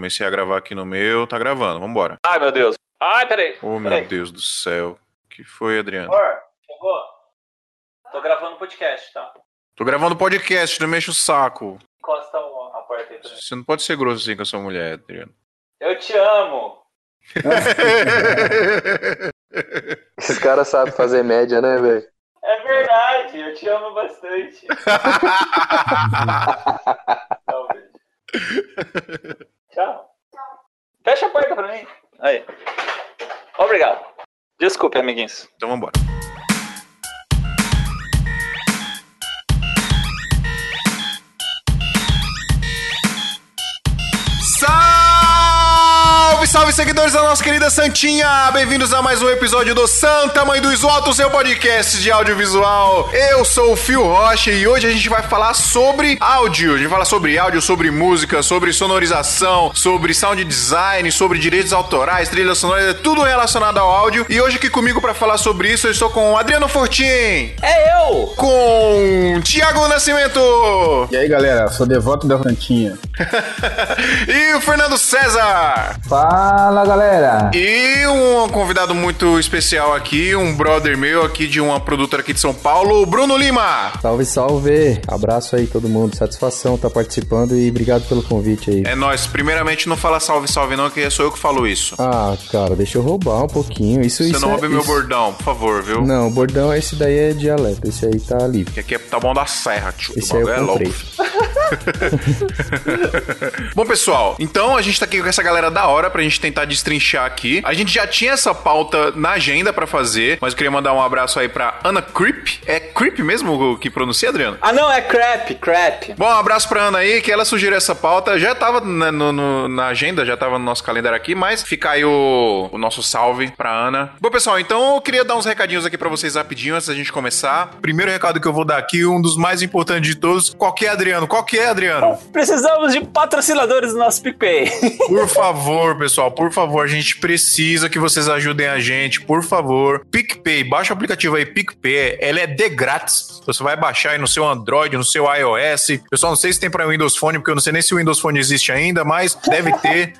Comecei a gravar aqui no meu, tá gravando, vambora. Ai, meu Deus. Ai, peraí. Oh, meu peraí. Deus do céu. que foi, Adriano? Amor, chegou? Tô gravando podcast, tá? Tô gravando podcast, não mexe o saco. Encosta a porta aí mim. Você não pode ser grosso assim com a sua mulher, Adriano. Eu te amo. Esses caras sabem fazer média, né, velho? É verdade, eu te amo bastante. Tchau. Fecha a porta pra mim. Aí. Obrigado. Desculpe, amiguinhos. então vambora. Salve, seguidores da nossa querida Santinha! Bem-vindos a mais um episódio do Santa Mãe do Isoto, seu podcast de audiovisual. Eu sou o Fio Rocha e hoje a gente vai falar sobre áudio. A gente vai falar sobre áudio, sobre música, sobre sonorização, sobre sound design, sobre direitos autorais, trilha sonora, tudo relacionado ao áudio. E hoje aqui comigo para falar sobre isso eu estou com o Adriano Fortin, É eu! com Tiago Nascimento E aí, galera, sou devoto da Santinha. e o Fernando César. Fala, galera! E um convidado muito especial aqui, um brother meu aqui de uma produtora aqui de São Paulo, Bruno Lima. Salve, salve! Abraço aí todo mundo, satisfação estar participando e obrigado pelo convite aí. É nóis. Primeiramente, não fala salve, salve não, que sou eu que falo isso. Ah, cara, deixa eu roubar um pouquinho. Isso, Você isso não é, meu bordão, por favor, viu? Não, o bordão esse daí é dialeto, esse aí tá livre. Que aqui é tá bom da serra, tio. Esse o aí eu é louco. comprei. Bom, pessoal, então a gente tá aqui com essa galera da hora pra gente tentar destrinchar aqui. A gente já tinha essa pauta na agenda pra fazer, mas eu queria mandar um abraço aí pra Ana Creep. É Creep mesmo que pronuncia, Adriano? Ah, não, é crap, crap. Bom, um abraço pra Ana aí, que ela sugeriu essa pauta. Já tava na, no- no- na agenda, já tava no nosso calendário aqui, mas fica aí o, o nosso salve pra Ana. Bom, pessoal, então eu queria dar uns recadinhos aqui pra vocês rapidinho antes da gente começar. Primeiro recado que eu vou dar aqui, um dos mais importantes de todos. Qual que é, Adriano? Qual que é, Adriano? Precisamos de patrocinadores do nosso PicPay. Por favor, pessoal, por favor, a gente precisa que vocês ajudem a gente, por favor. PicPay, baixa o aplicativo aí, PicPay, ela é de grátis. Você vai baixar aí no seu Android, no seu iOS. Eu só não sei se tem para Windows Phone, porque eu não sei nem se o Windows Phone existe ainda, mas deve ter.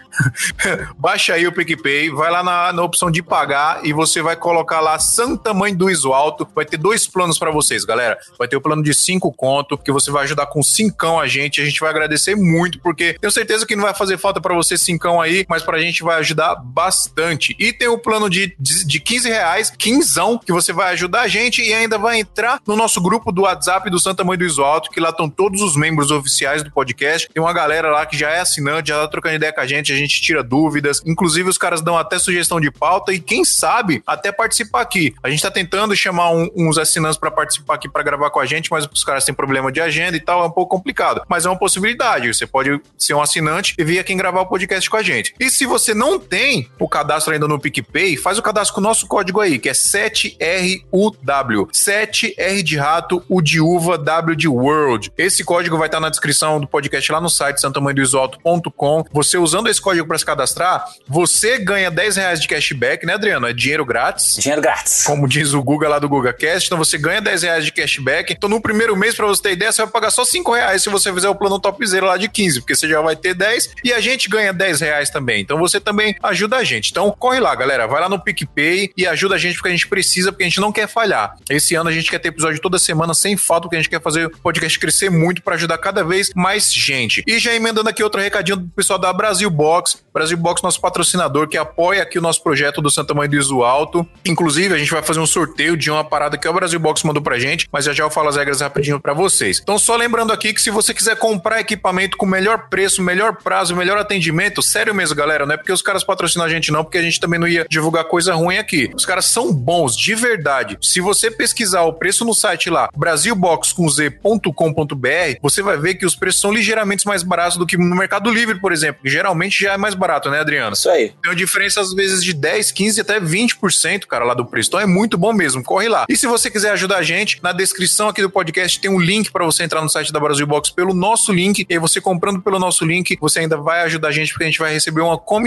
Baixa aí o PicPay, vai lá na, na opção de pagar e você vai colocar lá Santa Mãe do Iso Alto. Vai ter dois planos para vocês, galera. Vai ter o plano de 5 conto, que você vai ajudar com cincão a gente. A gente vai agradecer muito, porque tenho certeza que não vai fazer falta para você cincão aí, mas pra gente vai ajudar bastante. E tem o plano de, de, de 15 reais, quinzão, que você vai ajudar a gente e ainda vai entrar no nosso grupo do WhatsApp do Santa Mãe do Iso que lá estão todos os membros oficiais do podcast. Tem uma galera lá que já é assinante, já tá trocando ideia com a gente, a gente tira dúvidas. Inclusive, os caras dão até sugestão de pauta e quem sabe até participar aqui. A gente tá tentando chamar um- uns assinantes pra participar aqui pra gravar com a gente, mas os caras têm problema de agenda e tal, é um pouco complicado. Mas é uma possibilidade. Você pode ser um assinante e vir aqui gravar o podcast com a gente. E se você não tem o cadastro ainda no PicPay, faz o cadastro com o nosso código aí, que é 7RUW. 7R de rato, U de uva, W de world. Esse código vai estar na descrição do podcast lá no site santamanhodoisoalto.com. Você usando esse código para se cadastrar, você ganha 10 reais de cashback, né, Adriano? É dinheiro grátis. Dinheiro grátis. Como diz o Guga lá do GugaCast, então você ganha 10 reais de cashback. Então no primeiro mês, pra você ter ideia, você vai pagar só 5 reais se você fizer o plano topzera lá de 15, porque você já vai ter 10 e a gente ganha 10 reais também. Então você também ajuda a gente. Então corre lá, galera, vai lá no PicPay e ajuda a gente porque a gente precisa, porque a gente não quer falhar. Esse ano a gente quer ter episódio toda semana sem falta, porque a gente quer fazer o podcast crescer muito pra ajudar cada vez mais gente. E já emendando aqui outro recadinho do pessoal da Brasil Box. Brasil Box, nosso patrocinador, que apoia aqui o nosso projeto do Santa Mãe do Iso Alto. Inclusive, a gente vai fazer um sorteio de uma parada que o Brasil Box mandou pra gente, mas já já eu falo as regras rapidinho pra vocês. Então, só lembrando aqui que se você quiser comprar equipamento com melhor preço, melhor prazo, melhor atendimento, sério mesmo, galera, não é porque os caras patrocinam a gente não, porque a gente também não ia divulgar coisa ruim aqui. Os caras são bons, de verdade. Se você pesquisar o preço no site lá, brasilbox.com.br, você vai ver que os preços são ligeiramente mais baratos do que no Mercado Livre, por exemplo, que geralmente já é mais barato, né, Adriano? Isso aí. Tem uma diferença, às vezes, de 10, 15, até 20%, cara, lá do preço. Então é muito bom mesmo. Corre lá. E se você quiser ajudar a gente, na descrição aqui do podcast tem um link para você entrar no site da Brasil Box pelo nosso link. E aí você comprando pelo nosso link, você ainda vai ajudar a gente porque a gente vai receber uma comissão,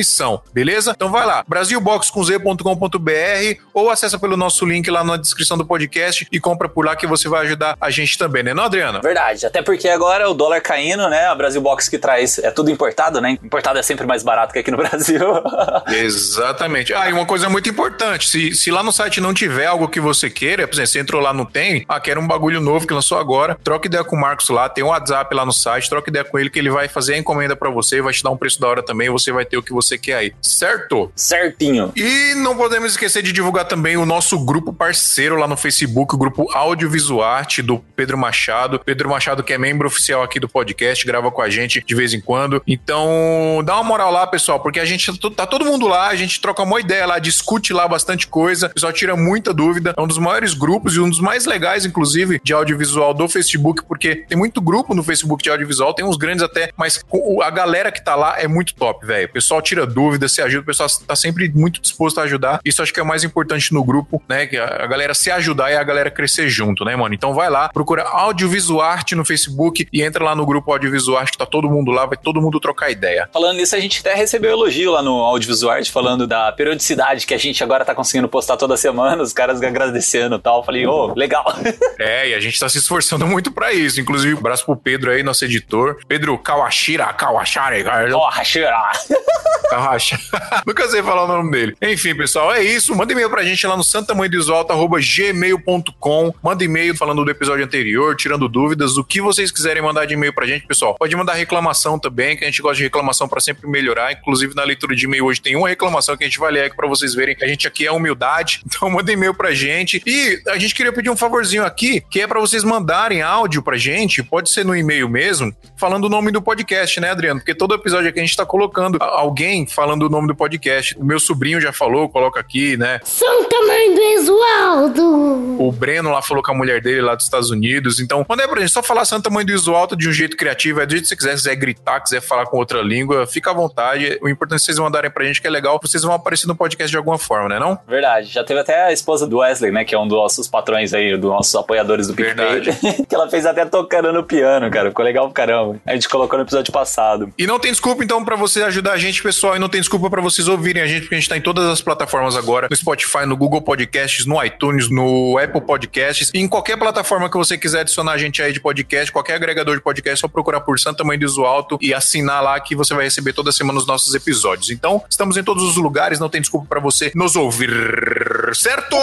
beleza? Então vai lá, brasilbox.com.br ou acessa pelo nosso link lá na descrição do podcast e compra por lá que você vai ajudar a gente também, né, não, Adriana? Verdade, até porque agora o dólar caindo, né? A Brasil Box que traz é tudo importado, né? Importado é sempre mais barato que aqui no Brasil. Exatamente. Ah, e uma coisa muito importante: se, se lá no site não tiver algo que você queira, por exemplo, você entrou lá, não tem, ah, quero um bagulho novo que lançou agora, troca ideia com o Marcos lá, tem um WhatsApp lá no site, troca ideia com ele que ele vai fazer a encomenda para você, vai te dar um preço da hora também, você vai ter o que você quer aí, certo? Certinho. E não podemos esquecer de divulgar também o nosso grupo parceiro lá no Facebook, o grupo Audiovisual Arte do Pedro Machado. Pedro Machado, que é membro oficial aqui do podcast, grava com a gente de vez em quando. Então, dá uma moral lá, pessoal, porque a gente tá todo mundo lá, a gente troca uma ideia lá, discute lá bastante coisa, o pessoal tira muita dúvida. É um dos maiores grupos e um dos mais legais, inclusive, de audiovisual do Facebook, porque tem muito grupo no Facebook de audiovisual, tem uns grandes até, mas a galera que tá lá é muito top, velho. O pessoal tira dúvida, se ajuda, o pessoal tá sempre muito disposto a ajudar. Isso acho que é o mais importante no grupo, né? Que a galera se ajudar e a galera crescer junto, né, mano? Então vai lá, procura Audiovisual Arte no Facebook e entra lá no grupo Audiovisual Arte, que tá todo mundo lá, vai todo mundo trocar ideia. Falando nisso, a gente até recebeu elogio lá no Audiovisual Arte, falando da periodicidade que a gente agora tá conseguindo postar toda semana, os caras agradecendo e tal. Falei, ô, oh, legal. É, e a gente tá se esforçando muito para isso. Inclusive, um abraço pro Pedro aí, nosso editor. Pedro Kawashira, Kawashari. Kawashira. Kawashira. Nunca sei falar o nome dele. Enfim, pessoal, é isso. Manda e-mail pra gente lá no santamanhodesalto.gmail.com. Manda e-mail falando do episódio anterior, tirando dúvidas, o que vocês quiserem mandar de e-mail pra gente, pessoal. Pode mandar reclamação também, que a gente gosta de reclamação para sempre melhorar. Inclusive, na leitura de e-mail hoje tem uma reclamação que a gente vai ler aqui pra vocês verem a gente aqui é humildade. Então, manda e-mail pra gente. E a gente queria pedir um favorzinho aqui, que é para vocês mandarem áudio pra gente, pode ser no e-mail mesmo, falando o nome do podcast, né, Adriano? Porque todo episódio aqui a gente tá colocando alguém falando o nome do podcast. O meu sobrinho já falou, coloca aqui, né? Santa Mãe do Exualdo! O Breno lá falou com a mulher dele lá dos Estados Unidos. Então, manda aí pra gente, só falar Santa Mãe do Exualdo de um jeito criativo, é do jeito que você quiser, quiser gritar, quiser falar com outra língua, fica à vontade. O importante é vocês mandarem pra gente, que é legal, vocês vão aparecer no podcast de alguma forma, né não? Verdade. Já teve até a esposa do Wesley, né, que é um dos nossos patrões aí, dos nossos apoiadores do PicPay, que ela fez até tocando no piano, cara. Ficou legal pra caramba. A gente colocou no episódio passado. E não tem desculpa, então, para você ajudar a gente, pessoal, e não tem desculpa para vocês ouvirem a gente, porque a gente tá em todas as plataformas agora, no Spotify, no Google Podcasts, no iTunes, no Apple Podcasts, e em qualquer plataforma que você quiser adicionar a gente aí de podcast, qualquer agregador de podcast, é só procurar por Santa Mãe do Alto e assinar lá que você vai receber toda semana os nossos episódios. Então, estamos em todos os lugares, não tem desculpa para você nos ouvir, certo?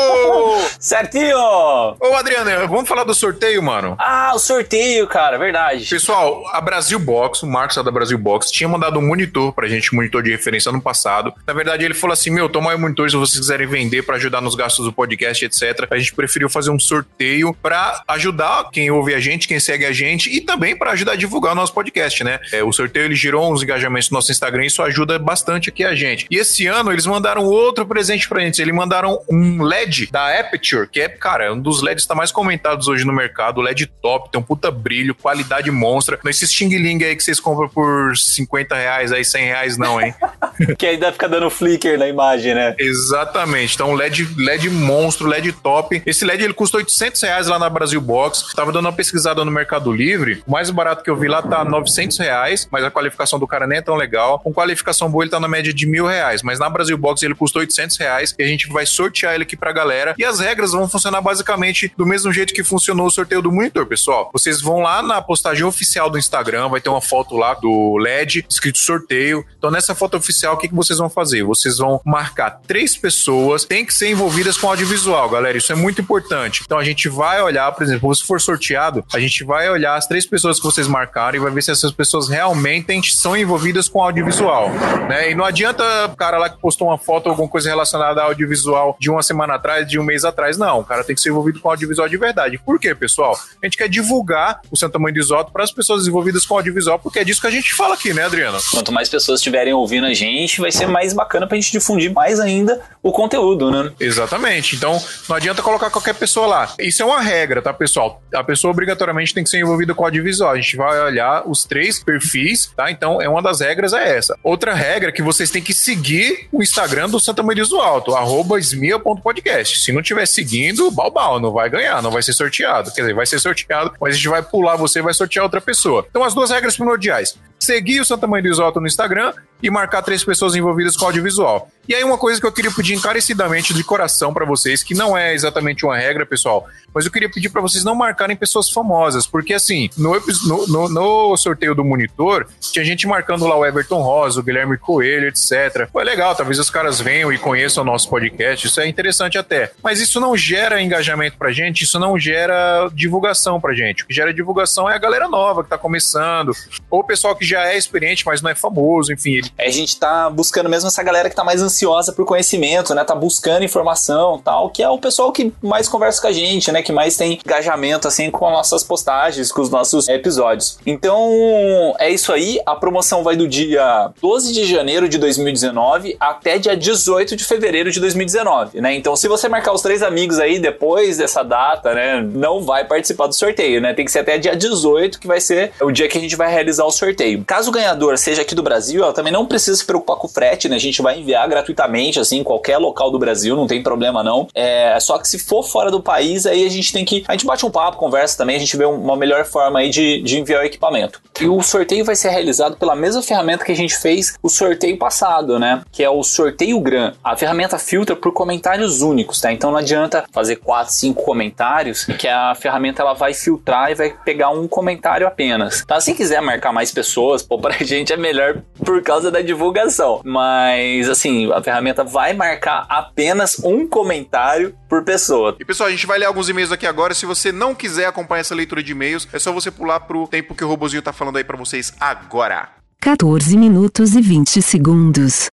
Certinho! Ô, Adriano, vamos falar do sorteio, mano? Ah, o sorteio, cara, verdade. Pessoal, a Brasil Box, o Marcos da Brasil Box, tinha mandado um monitor pra gente, um monitor de referência ano passado. Na verdade, ele falou assim: meu, toma aí o monitor se vocês quiserem vender para ajudar nos gastos do podcast, etc. A gente preferiu fazer um sorteio para ajudar quem ouve a gente, quem segue a gente e também para ajudar a divulgar o nosso podcast, né? É, o sorteio ele gerou uns engajamentos no nosso Instagram e isso ajuda bastante aqui a gente. E esse ano eles mandaram outro presente pra gente. Eles mandaram um LED da Aperture, que é, cara, é um dos LEDs tá mais comentados hoje no mercado. LED top, tem um puta brilho, qualidade monstra. Não esses Xing Ling aí que vocês compram por 50 reais, aí 100 reais não, hein? que ainda fica dando flicker na imagem, né? Exatamente. Então, LED, LED monstro, LED top. Esse LED ele custa 800 reais lá na Brasil Box. Tava dando uma pesquisada no Mercado Livre. O mais barato que eu vi lá tá 900 reais, mas a qualificação do cara nem é tão legal. Com qualificação boa, ele tá na média de mil reais. Mas na Brasil Box ele custa 800 reais e a gente vai sortear ele aqui pra galera. E as regras vão funcionar basicamente do mesmo jeito que funcionou o sorteio do monitor, pessoal. Vocês vão lá na postagem oficial do Instagram, vai ter uma foto lá do LED escrito sorteio. Então, nessa foto oficial, o que, que vocês vão fazer? Vocês vão marcar três pessoas, tem que ser envolvidas com audiovisual, galera. Isso é muito importante. Então, a gente vai olhar, por exemplo, se for sorteado, a gente vai olhar as três pessoas que vocês marcaram e vai ver se essas pessoas realmente são envolvidas com audiovisual, né? E não adianta o cara lá que postou uma foto ou alguma coisa relacionada ao audiovisual de uma semana atrás, de um mês atrás. Não, o cara tem que ser envolvido com audiovisual de verdade. Por quê, pessoal? A gente quer divulgar o Santa Mãe do Isoto para as pessoas envolvidas com audiovisual, porque é disso que a gente fala aqui, né, Adriano? Quanto mais pessoas estiverem ouvindo a gente, vai ser mais bacana pra gente difundir mais ainda o conteúdo, né? Exatamente. Então, não adianta colocar qualquer pessoa lá. Isso é uma regra, tá, pessoal? A pessoa obrigatoriamente tem que ser envolvida com o audiovisual. A gente vai olhar os três perfis, tá? Então, é uma das regras é essa. Outra regra é que vocês têm que seguir o Instagram do Santa Maria do Alto, arroba esmia.podcast. Se não tiver seguindo, balbal, não vai ganhar, não vai ser sorteado. Quer dizer, vai ser sorteado, mas a gente vai pular você e vai sortear outra pessoa. Então, as duas regras primordiais. Seguir o Santa Maria do Alto no Instagram e marcar três pessoas envolvidas com audiovisual. E aí, uma coisa que eu queria pedir encarecidamente de coração para vocês, que não é exatamente uma regra, pessoal, mas eu queria pedir para vocês não marcarem pessoas famosas, porque assim, no, no, no, sorteio do monitor, tinha gente marcando lá o Everton Rosa, o Guilherme Coelho, etc. Foi legal, talvez os caras venham e conheçam o nosso podcast, isso é interessante até. Mas isso não gera engajamento pra gente, isso não gera divulgação pra gente. O que gera divulgação é a galera nova que tá começando, ou o pessoal que já é experiente, mas não é famoso, enfim. Ele... A gente tá buscando mesmo essa galera que tá mais ansiosa por conhecimento, né? Tá buscando informação tal, que é o pessoal que mais conversa com a gente, né? Que mais tem engajamento, assim, com as nossas postagens, com os nossos episódios. Então, é isso aí. A promoção vai do dia 12 de janeiro de 2019 até dia 18 de fevereiro de 2019, né? Então, se você marcar os três amigos aí depois dessa data, né? Não vai participar do sorteio, né? Tem que ser até dia 18, que vai ser o dia que a gente vai realizar o sorteio. Caso o ganhador seja aqui do Brasil, ela também não precisa se preocupar com o frete, né? A gente vai enviar gratuitamente assim, em qualquer local do Brasil, não tem problema não. É só que se for fora do país, aí a gente tem que. A gente bate um papo, conversa também, a gente vê uma melhor forma aí de, de enviar o equipamento. E o sorteio vai ser realizado pela mesma ferramenta que a gente fez o sorteio passado, né? Que é o sorteio GRAM. A ferramenta filtra por comentários únicos, tá? Então não adianta fazer 4, 5 comentários, que a ferramenta ela vai filtrar e vai pegar um comentário apenas. Tá? Se quiser marcar mais pessoas, pô, pra gente é melhor por causa da divulgação. Mas assim, a ferramenta vai marcar apenas um comentário por pessoa. E pessoal, a gente vai ler alguns e-mails aqui agora. Se você não quiser acompanhar essa leitura de e-mails, é só você pular pro tempo que o robozinho tá falando aí para vocês agora. 14 minutos e 20 segundos.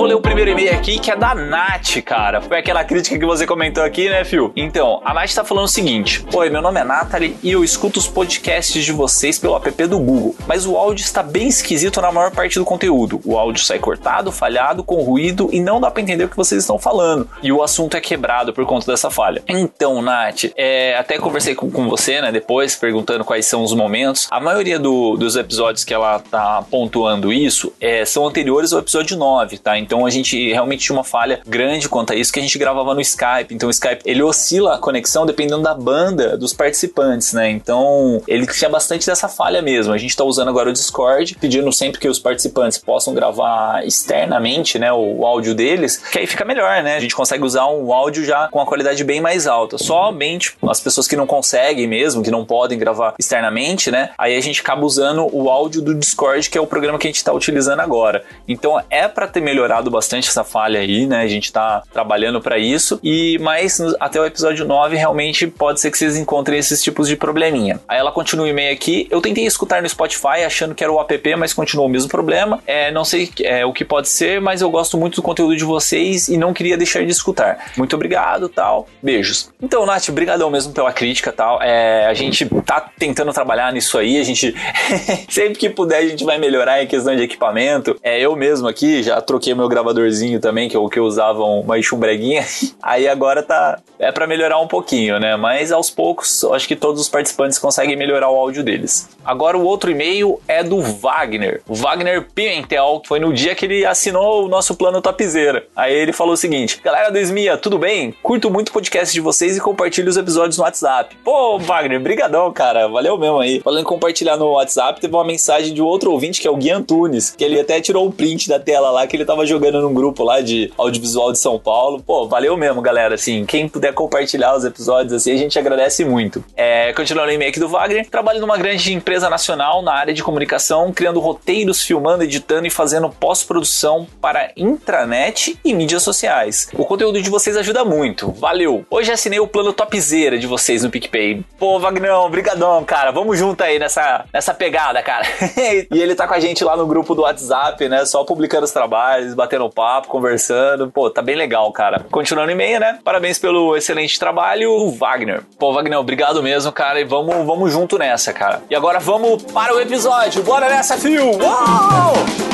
Vou ler o primeiro e-mail aqui, que é da Nath, cara. Foi aquela crítica que você comentou aqui, né, Fio? Então, a Nath tá falando o seguinte: Oi, meu nome é Nathalie e eu escuto os podcasts de vocês pelo app do Google, mas o áudio está bem esquisito na maior parte do conteúdo. O áudio sai cortado, falhado, com ruído e não dá para entender o que vocês estão falando. E o assunto é quebrado por conta dessa falha. Então, Nath, é, até conversei com, com, você, né, depois, perguntando quais são os momentos. A maioria do, dos episódios que ela tá pontuando isso é, são anteriores ao episódio 9, tá? Então a gente realmente tinha uma falha grande quanto a isso que a gente gravava no Skype. Então o Skype ele oscila a conexão dependendo da banda dos participantes, né? Então ele tinha bastante dessa falha mesmo. A gente está usando agora o Discord, pedindo sempre que os participantes possam gravar externamente, né, o, áudio deles, que aí fica melhor, né? A gente consegue usar um áudio já com uma qualidade bem mais alta. Somente as pessoas que não conseguem mesmo, que não podem gravar externamente, né? Aí a gente acaba usando o áudio do Discord, que é o programa que a gente está utilizando agora. Então é para ter melhorado bastante essa falha aí, né? A gente tá trabalhando para isso. E mas até o episódio 9 realmente pode ser que vocês encontrem esses tipos de probleminha. Aí ela continua o e-mail aqui. Eu tentei escutar no Spotify achando que era o app, mas continuou o mesmo problema. É, não sei é, o que pode ser, mas eu gosto muito do conteúdo de vocês e não queria deixar de escutar. Muito obrigado, tal. Beijos. Então, Nath, brigadão mesmo pela crítica, tal. É, a gente tá tentando trabalhar nisso aí. A gente sempre que puder a gente vai melhorar em questão de equipamento. É, eu mesmo aqui já troquei meu gravadorzinho também, que é o que eu usava uma chumbreguinha. Aí agora tá é para melhorar um pouquinho, né? Mas aos poucos, acho que todos os participantes conseguem melhorar o áudio deles. Agora o outro e-mail é do Wagner. Wagner Pimentel, foi no dia que ele assinou o nosso plano Topzera. Aí ele falou o seguinte: "Galera do Esmia, tudo bem? Curto muito o podcast de vocês e compartilho os episódios no WhatsApp". Pô, Wagner, brigadão, cara. Valeu mesmo aí. Falando em compartilhar no WhatsApp, teve uma mensagem de outro ouvinte que é o Gui Antunes, que ele até tirou um print da tela lá que ele tava jogando jogando num grupo lá de audiovisual de São Paulo. Pô, valeu mesmo, galera. Assim, quem puder compartilhar os episódios, assim, a gente agradece muito. É, continuando o e-mail aqui do Wagner, trabalho numa grande empresa nacional na área de comunicação, criando roteiros, filmando, editando e fazendo pós-produção para intranet e mídias sociais. O conteúdo de vocês ajuda muito. Valeu! Hoje assinei o plano topzera de vocês no PicPay. Pô, Wagnão, brigadão, cara. Vamos junto aí nessa, nessa pegada, cara. e ele tá com a gente lá no grupo do WhatsApp, né? Só publicando os trabalhos, batendo papo, conversando. Pô, tá bem legal, cara. Continuando em meia, né? Parabéns pelo excelente trabalho, Wagner. Pô, Wagner, obrigado mesmo, cara. E vamos, vamos junto nessa, cara. E agora vamos para o episódio. Bora nessa, fio! Uou!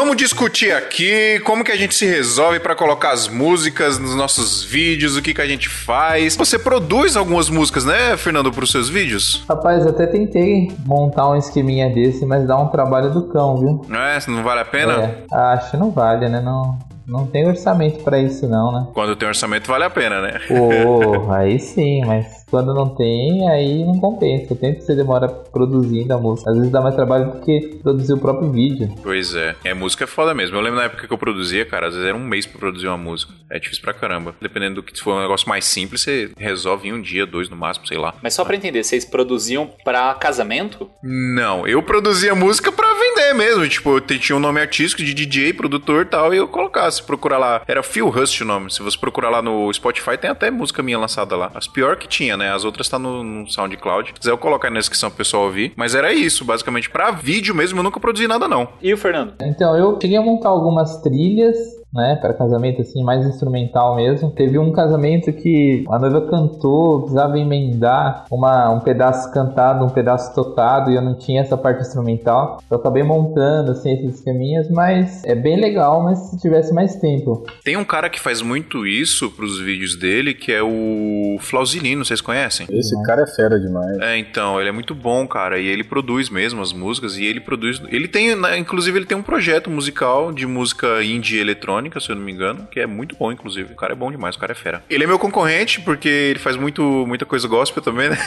Vamos discutir aqui como que a gente se resolve para colocar as músicas nos nossos vídeos, o que que a gente faz. Você produz algumas músicas, né, Fernando, para os seus vídeos? Rapaz, até tentei montar um esqueminha desse, mas dá um trabalho do cão, viu? Não é? Não vale a pena? É, acho que não vale, né? Não, não tem orçamento pra isso, não, né? Quando tem orçamento, vale a pena, né? Pô, aí sim, mas quando não tem, aí não compensa. O tempo que você demora produzindo a música. Às vezes dá mais trabalho do que produzir o próprio vídeo. Pois é. É, música é foda mesmo. Eu lembro na época que eu produzia, cara, às vezes era um mês pra produzir uma música. É difícil pra caramba. Dependendo do que se for um negócio mais simples, você resolve em um dia, dois no máximo, sei lá. Mas só pra entender, vocês produziam pra casamento? Não, eu produzia música pra vender mesmo. Tipo, eu tinha um nome artístico de DJ, produtor e tal, e eu colocava. Se procurar lá, era Phil Rust o nome. Se você procurar lá no Spotify, tem até música minha lançada lá. As pior que tinha, né? As outras tá no, no SoundCloud. Se quiser, eu colocar aí na descrição pro pessoal ouvir. Mas era isso, basicamente. Pra vídeo mesmo, eu nunca produzi nada, não. E o Fernando? Então, eu cheguei a montar algumas trilhas né, para casamento assim, mais instrumental mesmo. Teve um casamento que a noiva cantou, precisava emendar uma, um pedaço cantado, um pedaço tocado, e eu não tinha essa parte instrumental. Eu acabei montando assim esses esqueminhas, mas é bem legal, mas se tivesse mais tempo. Tem um cara que faz muito isso pros vídeos dele, que é o Flausilino, vocês conhecem? Esse cara é fera demais. É, então, ele é muito bom, cara, e ele produz mesmo as músicas, e ele produz... Ele tem, né, inclusive, ele tem um projeto musical de música indie eletrônica, se eu não me engano, que é muito bom, inclusive. O cara é bom demais, o cara é fera. Ele é meu concorrente, porque ele faz muito, muita coisa gospel também, né?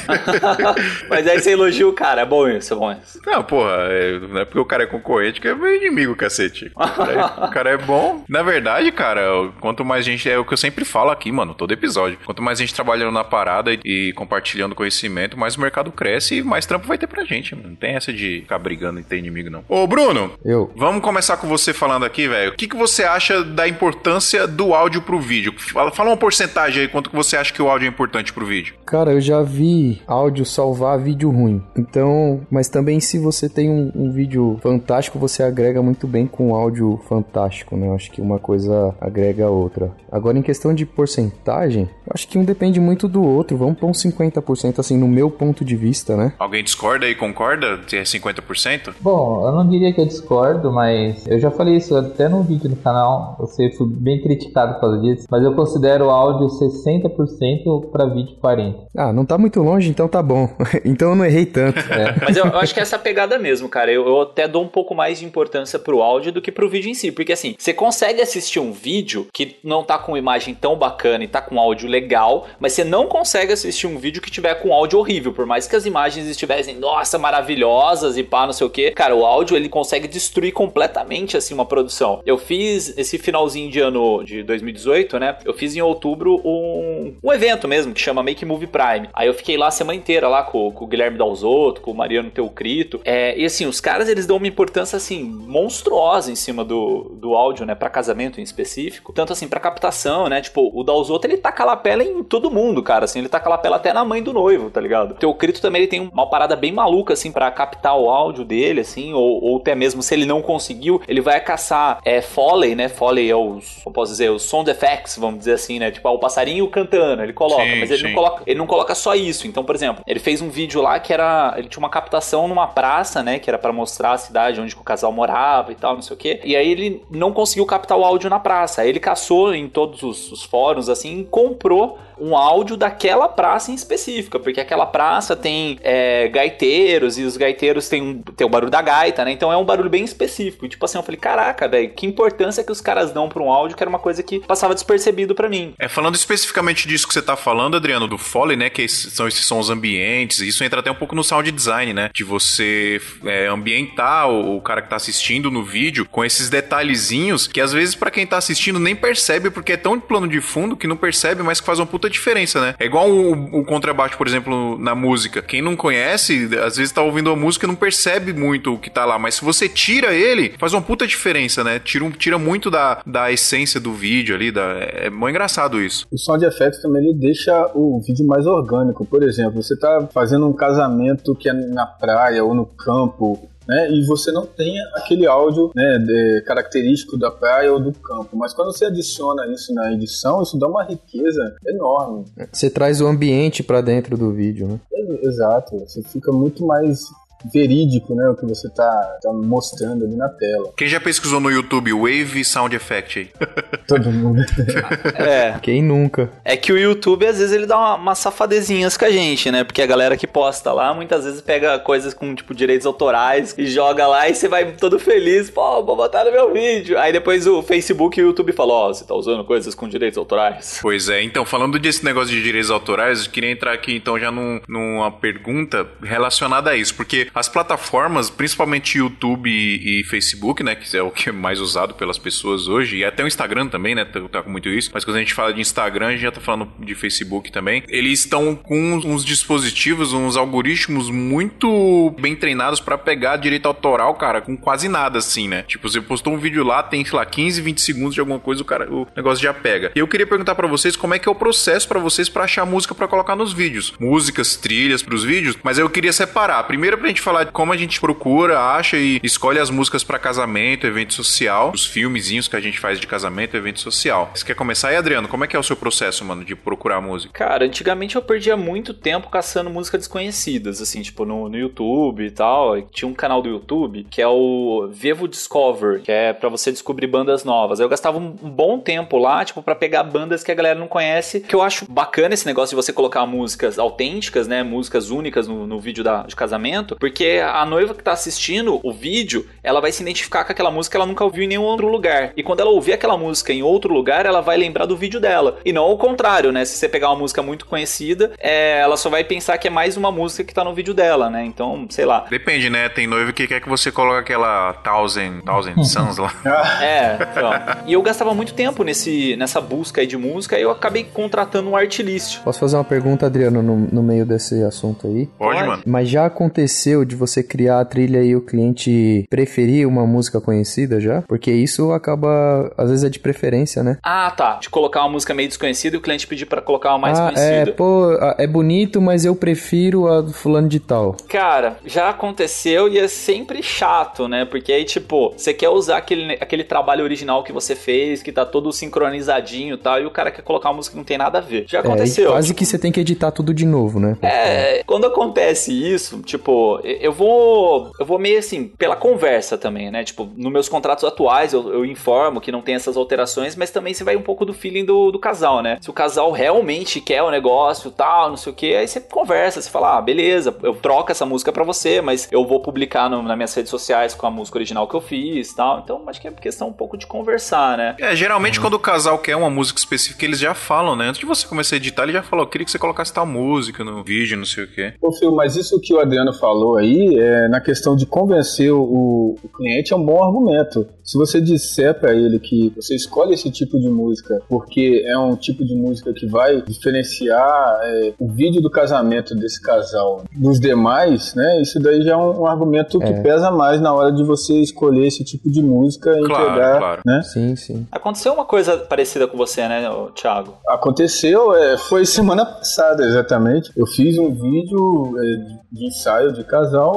Mas aí você elogia o cara, é bom isso, é bom isso. Não, porra, é, não é porque o cara é concorrente que é meu inimigo, cacete. O cara, é, o cara é bom. Na verdade, cara, quanto mais gente. É o que eu sempre falo aqui, mano, todo episódio. Quanto mais gente trabalhando na parada e, e compartilhando conhecimento, mais o mercado cresce e mais trampo vai ter pra gente. Mano. Não tem essa de ficar brigando e ter inimigo, não. Ô, Bruno! Eu. Vamos começar com você falando aqui, velho. O que, que você acha da importância do áudio pro vídeo? Fala, fala uma porcentagem aí, quanto que você acha que o áudio é importante pro vídeo. Cara, eu já vi áudio salvar vídeo ruim. Então, mas também se você tem um, um vídeo fantástico, você agrega muito bem com áudio fantástico, né? Eu acho que uma coisa agrega a outra. Agora, em questão de porcentagem, eu acho que um depende muito do outro. Vamos pra uns 50%, assim, no meu ponto de vista, né? Alguém discorda e concorda? Se é 50%? Bom, eu não diria que eu discordo, mas eu já falei isso até no vídeo no canal. Você foi bem criticado por causa disso, mas eu considero o áudio 60% para vídeo 40%. Ah, não tá muito longe, então tá bom. então eu não errei tanto. É. Mas eu, eu acho que essa é a pegada mesmo, cara. Eu, eu até dou um pouco mais de importância pro áudio do que pro vídeo em si. Porque assim, você consegue assistir um vídeo que não tá com imagem tão bacana e tá com áudio legal, mas você não consegue assistir um vídeo que tiver com áudio horrível. Por mais que as imagens estivessem, nossa, maravilhosas e pá, não sei o que. Cara, o áudio ele consegue destruir completamente assim uma produção. Eu fiz esse finalzinho de ano de 2018, né? Eu fiz em outubro um, um evento mesmo que chama Make Movie Prime. Aí eu fiquei lá a semana inteira lá com, com o Guilherme Dalzotto, com o Mariano Teucrito. É, e assim, os caras eles dão uma importância assim monstruosa em cima do, do áudio, né? Pra casamento em específico. Tanto assim, pra captação, né? Tipo, o Dalzotto ele taca lapela em todo mundo, cara. Assim, ele taca lapela até na mãe do noivo, tá ligado? Teucrito também ele tem uma parada bem maluca, assim, pra captar o áudio dele, assim, ou, ou até mesmo se ele não conseguiu, ele vai caçar é, Foley, né? Foley é os, como posso dizer, os sound effects, vamos dizer assim, né? Tipo, ah, o passarinho cantando, ele coloca, Sim, mas ele sim. não coloca, ele não coloca só isso. Então, por exemplo, ele fez um vídeo lá que era, ele tinha uma captação numa praça, né, que era pra mostrar a cidade onde o casal morava e tal, não sei o quê. E aí ele não conseguiu captar o áudio na praça. Aí ele caçou em todos os, os fóruns assim, e comprou um áudio daquela praça em específica, porque aquela praça tem é, gaiteiros e os gaiteiros tem, um- tem o barulho da gaita, né? Então é um barulho bem específico. E, tipo assim, eu falei, caraca, velho, que importância que os caras dão pra um áudio que era uma coisa que passava despercebido pra mim. É, falando especificamente disso que você tá falando, Adriano, do Foley, né? Que esses- são esses sons ambientes, isso entra até um pouco no sound design, né? De você é, ambientar o, cara que tá assistindo no vídeo com esses detalhezinhos que às vezes pra quem tá assistindo nem percebe, porque é tão de plano de fundo que não percebe, mas que faz uma puta diferença, né? É igual o, o contrabaixo, por exemplo, na música. Quem não conhece, às vezes tá ouvindo a música e não percebe muito o que tá lá, mas se você tira ele, faz uma puta diferença, né? Tira, um- tira muito da, da, da essência do vídeo ali. Da, é muito engraçado isso. O sound effect também ele deixa o vídeo mais orgânico. Por exemplo, você tá fazendo um casamento que é na praia ou no campo, né? E você não tem aquele áudio né, de- característico da praia ou do campo. Mas quando você adiciona isso na edição, isso dá uma riqueza enorme. Você traz o ambiente pra dentro do vídeo, né? Exato. Você fica muito mais verídico, né? O que você tá, tá mostrando ali na tela. Quem já pesquisou no YouTube Wave Sound Effect aí? Todo mundo. É. Quem nunca? É que o YouTube, às vezes, ele dá uma, umas safadezinhas com a gente, né? Porque a galera que posta lá, muitas vezes pega coisas com, tipo, direitos autorais e joga lá e você vai todo feliz, pô, vou botar no meu vídeo. Aí depois o Facebook e o YouTube falam, ó, você tá usando coisas com direitos autorais. Pois é, então, falando desse negócio de direitos autorais, eu queria entrar aqui então já num- numa pergunta relacionada a isso, porque as plataformas, principalmente YouTube e, e Facebook, né, que é o que é mais usado pelas pessoas hoje, e até o Instagram também, né, tá, tá com muito isso, mas quando a gente fala de Instagram, a gente já tá falando de Facebook também, eles estão com uns, uns dispositivos, uns algoritmos muito bem treinados pra pegar direito autoral, cara, com quase nada assim, né? Tipo, você postou um vídeo lá, tem, sei lá, 15, 20 segundos de alguma coisa, o cara, o negócio já pega. E eu queria perguntar pra vocês como é que é o processo pra vocês pra achar música pra colocar nos vídeos. Músicas, trilhas pros vídeos, mas eu queria separar. Primeiro pra gente falar de como a gente procura, acha e escolhe as músicas pra casamento, evento social, os filmezinhos que a gente faz de casamento, evento social. Você quer começar aí, Adriano? Como é que é o seu processo, mano, de procurar música? Cara, antigamente eu perdia muito tempo caçando músicas desconhecidas, assim, tipo no, no YouTube e tal. Tinha um canal do YouTube que é o Vevo Discover, que é pra você descobrir bandas novas. Eu gastava um, um bom tempo lá, tipo, pra pegar bandas que a galera não conhece. Que eu acho bacana esse negócio de você colocar músicas autênticas, né? Músicas únicas no, no vídeo da, de casamento, porque a noiva que tá assistindo o vídeo, ela vai se identificar com aquela música que ela nunca ouviu em nenhum outro lugar. E quando ela ouvir aquela música em outro lugar, ela vai lembrar do vídeo dela. E não o contrário, né? Se você pegar uma música muito conhecida, é, ela só vai pensar que é mais uma música que tá no vídeo dela, né? Então, sei lá. Depende, né? Tem noivo que quer que você coloque aquela Thousand, thousand Suns lá. É, então. E eu gastava muito tempo nesse, nessa busca aí de música e eu acabei contratando um artlist. Posso fazer uma pergunta, Adriano, no, no meio desse assunto aí? Pode, Pode. mano. Mas já aconteceu de você criar a trilha e o cliente preferir uma música conhecida já? Porque isso acaba, às vezes é de preferência, né? Ah, tá. De colocar uma música meio desconhecida e o cliente pedir pra colocar uma mais ah, conhecida. é, pô, é bonito, mas eu prefiro a do fulano de tal. Cara, já aconteceu e é sempre chato, né? Porque aí, tipo, você quer usar aquele, aquele trabalho original que você fez, que tá todo sincronizadinho e tal, e o cara quer colocar uma música que não tem nada a ver. Já É, aconteceu. quase que você tem que editar tudo de novo, né? É, quando acontece isso, tipo, eu vou. Eu vou meio assim, pela conversa também, né? Tipo, nos meus contratos atuais eu, eu informo que não tem essas alterações, mas também você vai um pouco do feeling do, do casal, né? Se o casal realmente quer o negócio tal, não sei o que, aí você conversa, você fala, ah, beleza, eu troco essa música pra você, mas eu vou publicar no, nas minhas redes sociais com a música original que eu fiz tal. Então, acho que é questão um pouco de conversar, né? É, geralmente quando o casal quer uma música específica, eles já falam, né? Antes de você começar a editar, ele já falou, queria que você colocasse tal música no vídeo, não sei o quê. Ô, Phil, mas isso que o Adriano falou aí, é, na questão de convencer o, o cliente, é um bom argumento. Se você disser pra ele que você escolhe esse tipo de música porque é um tipo de música que vai diferenciar é, o vídeo do casamento desse casal dos demais, né? Isso daí já é um, um argumento que É. pesa mais na hora de você escolher esse tipo de música e Claro, entregar, claro. né? Sim, sim. Aconteceu uma coisa parecida com você, né, Thiago? Aconteceu, é, foi semana passada exatamente. Eu fiz um vídeo é, de- ensaio de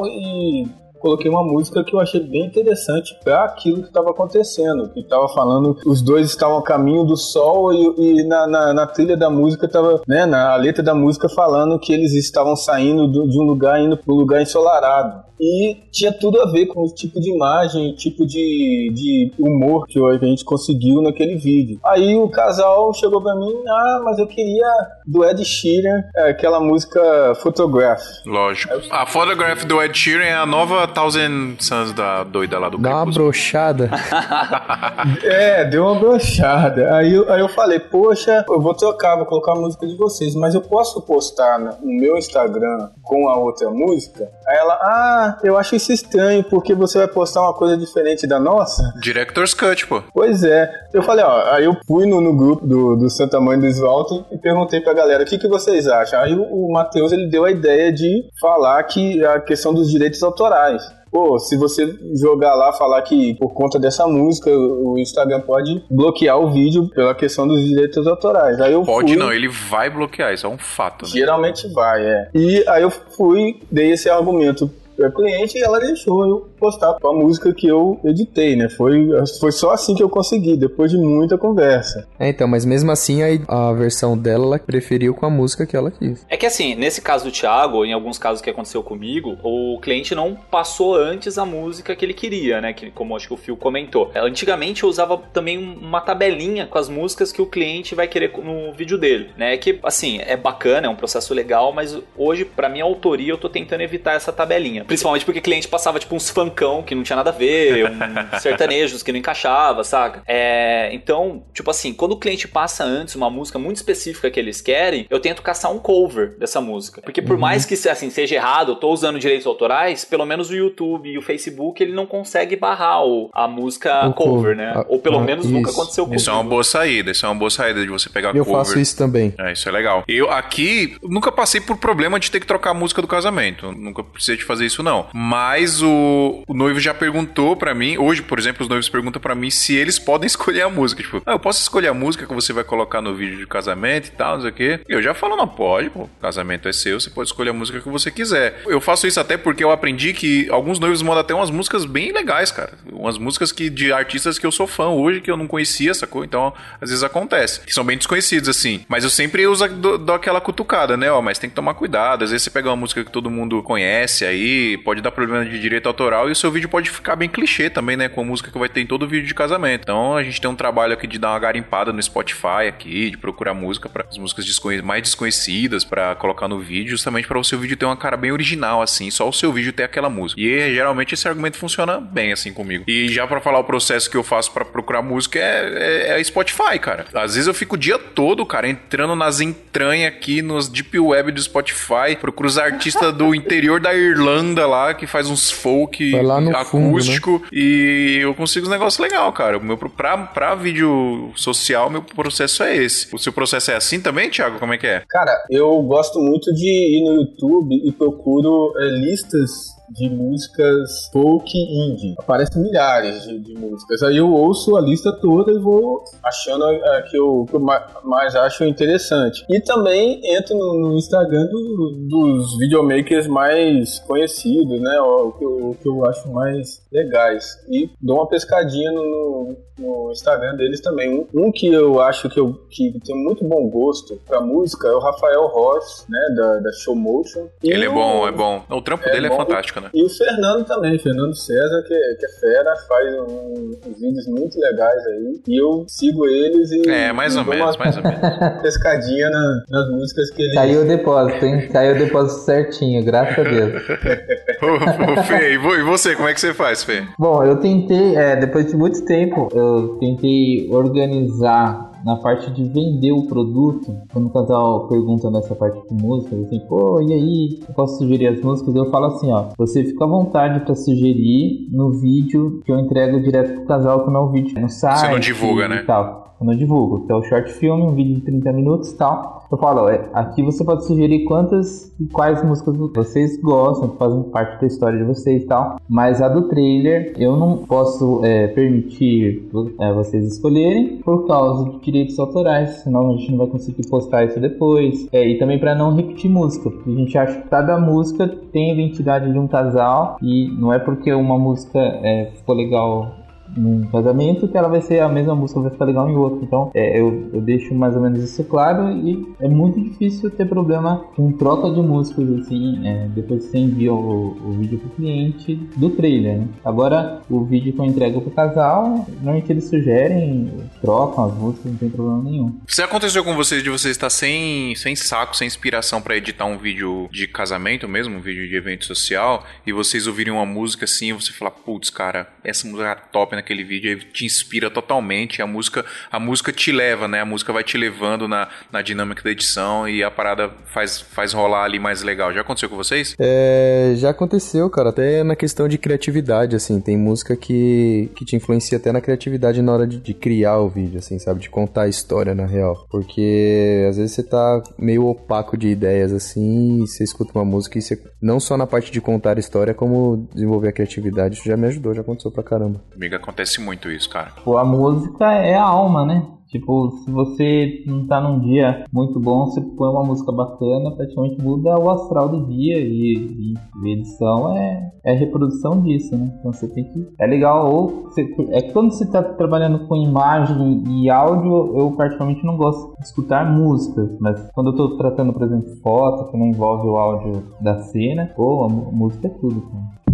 e coloquei uma música que eu achei bem interessante para aquilo que estava acontecendo. Que estava falando, os dois estavam a caminho do sol e, e na, na, na trilha da música estava, né, na letra da música falando que eles estavam saindo do- de um lugar indo para um lugar ensolarado. E tinha tudo a ver com o tipo de imagem, tipo de, de humor que a gente conseguiu naquele vídeo. Aí o casal chegou pra mim, ah, mas eu queria do Ed Sheeran, é, aquela música Photograph. Lógico. A Photograph do Ed Sheeran é a nova Thousand Suns da doida lá do Dá uma brochada. É, deu uma brochada. Aí, eu- aí eu falei, poxa, eu vou trocar, vou colocar a música de vocês, mas eu posso postar no no meu Instagram com a outra música? Aí ela, ah, eu acho isso estranho, porque você vai postar uma coisa diferente da nossa? Director's Cut, pô. Pois é. Eu falei, ó, aí eu fui no, no grupo do, do Santa Mãe do Svalto e perguntei pra galera, o que, que vocês acham? Aí o, o Matheus, ele deu a ideia de falar que a questão dos direitos autorais. Pô, se você jogar lá, falar que por conta dessa música, o Instagram pode bloquear o vídeo pela questão dos direitos autorais. Aí eu Pode fui, não, ele vai bloquear, isso é um fato. Né? Geralmente vai, é. E aí eu fui, dei esse argumento pra cliente e ela deixou eu postar com a música que eu editei, né? Foi, foi só assim que eu consegui, depois de muita conversa. É, então, mas mesmo assim a, a versão dela ela preferiu com a música que ela quis. É que assim, nesse caso do Thiago, em alguns casos que aconteceu comigo, o cliente não passou antes a música que ele queria, né? Que, como acho que o Phil comentou. Antigamente eu usava também uma tabelinha com as músicas que o cliente vai querer no vídeo dele, né? Que assim, é bacana, é um processo legal, mas hoje, para minha autoria, eu tô tentando evitar essa tabelinha. Principalmente porque o cliente passava, tipo, uns funkão que não tinha nada a ver, um sertanejos que não encaixava, saca? É, então, tipo assim, quando o cliente passa antes uma música muito específica que eles querem, eu tento caçar um cover dessa música. Porque por uhum. mais que, assim, seja errado, eu tô usando direitos autorais, pelo menos o YouTube e o Facebook, ele não consegue barrar o, a música o cover, né? Ou pelo menos nunca aconteceu comigo. Isso é uma boa saída, isso é uma boa saída de você pegar eu cover. Eu faço isso também. É, isso é legal. Eu aqui nunca passei por problema de ter que trocar a música do casamento. Nunca precisei de fazer isso isso não. Mas o, o noivo já perguntou para mim, hoje, por exemplo, os noivos perguntam para mim se eles podem escolher a música. Tipo, ah, eu posso escolher a música que você vai colocar no vídeo de casamento e tal, não sei o quê. Eu já falo, não pode, pô, casamento é seu, você pode escolher a música que você quiser. Eu faço isso até porque eu aprendi que alguns noivos mandam até umas músicas bem legais, cara. Umas músicas que de artistas que eu sou fã hoje, que eu não conhecia, sacou? Então, às vezes acontece. Que são bem desconhecidos, assim. Mas eu sempre uso do, do aquela cutucada, né? Ó, mas tem que tomar cuidado. Às vezes você pega uma música que todo mundo conhece aí, pode dar problema de direito autoral e o seu vídeo pode ficar bem clichê também, né? Com a música que vai ter em todo o vídeo de casamento. Então a gente tem um trabalho aqui de dar uma garimpada no Spotify aqui, de procurar música para as músicas desconhe mais desconhecidas para colocar no vídeo, justamente para o seu vídeo ter uma cara bem original, assim, só o seu vídeo ter aquela música. E geralmente esse argumento funciona bem assim comigo. E já para falar o processo que eu faço para procurar música é, é, é, Spotify, cara. Às vezes eu fico o dia todo, cara, entrando nas entranhas aqui, nos deep web do Spotify, procuro os artistas do interior da Irlanda lá que faz uns folk acústico fundo, né? e eu consigo uns negócios legal, cara. O meu, pra, pra vídeo social, meu processo é esse. O seu processo é assim também, Thiago? Como é que é? Cara, eu gosto muito de ir no YouTube e procuro é, listas de músicas folk indie. Aparecem milhares de, de, músicas. Aí eu ouço a lista toda e vou achando a, a que, eu, que eu mais acho interessante. E também entro no, no Instagram do, dos videomakers mais conhecidos, né? O, o, que eu, o, que eu, acho mais legais. E dou uma pescadinha no, no Instagram deles também. Um, um, que eu acho que, eu, que tem muito bom gosto pra música é o Rafael Ross, né? Da, da Show Motion. Ele é bom, é bom. O trampo é dele é fantástico né? E o Fernando também, Fernando César, que, que é fera, faz um, uns vídeos muito legais aí. E eu sigo eles e. É, mais ou menos, mais ou menos. Pescadinha na, nas músicas que ele. Caiu o depósito, hein? Caiu o depósito certinho, graças a Deus. ô, Fê, e você, como é que você faz, Fê? Bom, eu tentei, é, depois de muito tempo, eu tentei organizar na parte de vender o produto, quando o casal pergunta nessa parte de músicas, assim, pô, e aí, eu posso sugerir as músicas? Eu falo assim, ó, você fica à vontade para sugerir no vídeo que eu entrego direto pro casal, que não é um vídeo no site. Você não divulga, né? Tal eu não divulgo. Então, short film, um vídeo de 30 minutos e tal. Eu falo, ó, aqui você pode sugerir quantas e quais músicas vocês gostam, que fazem parte da história de vocês e tal. Mas a do trailer, eu não posso é, permitir é, vocês escolherem por causa de direitos autorais, senão a gente não vai conseguir postar isso depois. É, e também para não repetir música, porque a gente acha que cada música tem a identidade de um casal e não é porque uma música é, ficou legal num casamento que ela vai ser a mesma música, vai ficar legal em outro. Então é, eu, eu deixo mais ou menos isso claro e é muito difícil ter problema com troca de músicas assim, é, depois que você envia o, o vídeo pro cliente do trailer. Né? Agora o vídeo que eu entrego pro casal, normalmente eles sugerem, trocam as músicas, não tem problema nenhum. Se aconteceu com vocês de você estar sem, sem saco, sem inspiração para editar um vídeo de casamento mesmo, um vídeo de evento social, e vocês ouvirem uma música assim e você falar, putz, cara, essa música é top, naquele vídeo te inspira totalmente. A música, a música te leva, né? A música vai te levando na, na dinâmica da edição e a parada faz, faz rolar ali mais legal. Já aconteceu com vocês? É, já aconteceu, cara, até na questão de criatividade, assim, tem música que, que te influencia até na criatividade na hora de, de criar o vídeo, assim, sabe? De contar a história, na real. Porque às vezes você tá meio opaco de ideias, assim, e você escuta uma música e você, não só na parte de contar a história, como desenvolver a criatividade, isso já me ajudou, já aconteceu pra caramba. Comigo acontece muito isso, cara. Pô, a música é a alma, né? Tipo, se você não tá num dia muito bom, você põe uma música bacana, praticamente muda o astral do dia e, e edição é, é reprodução disso, né? Então você tem que. É legal, ou você, é que quando você tá trabalhando com imagem e áudio, eu particularmente não gosto de escutar músicas, mas quando eu tô tratando, por exemplo, foto, que não envolve o áudio da cena, pô, a música é tudo, cara.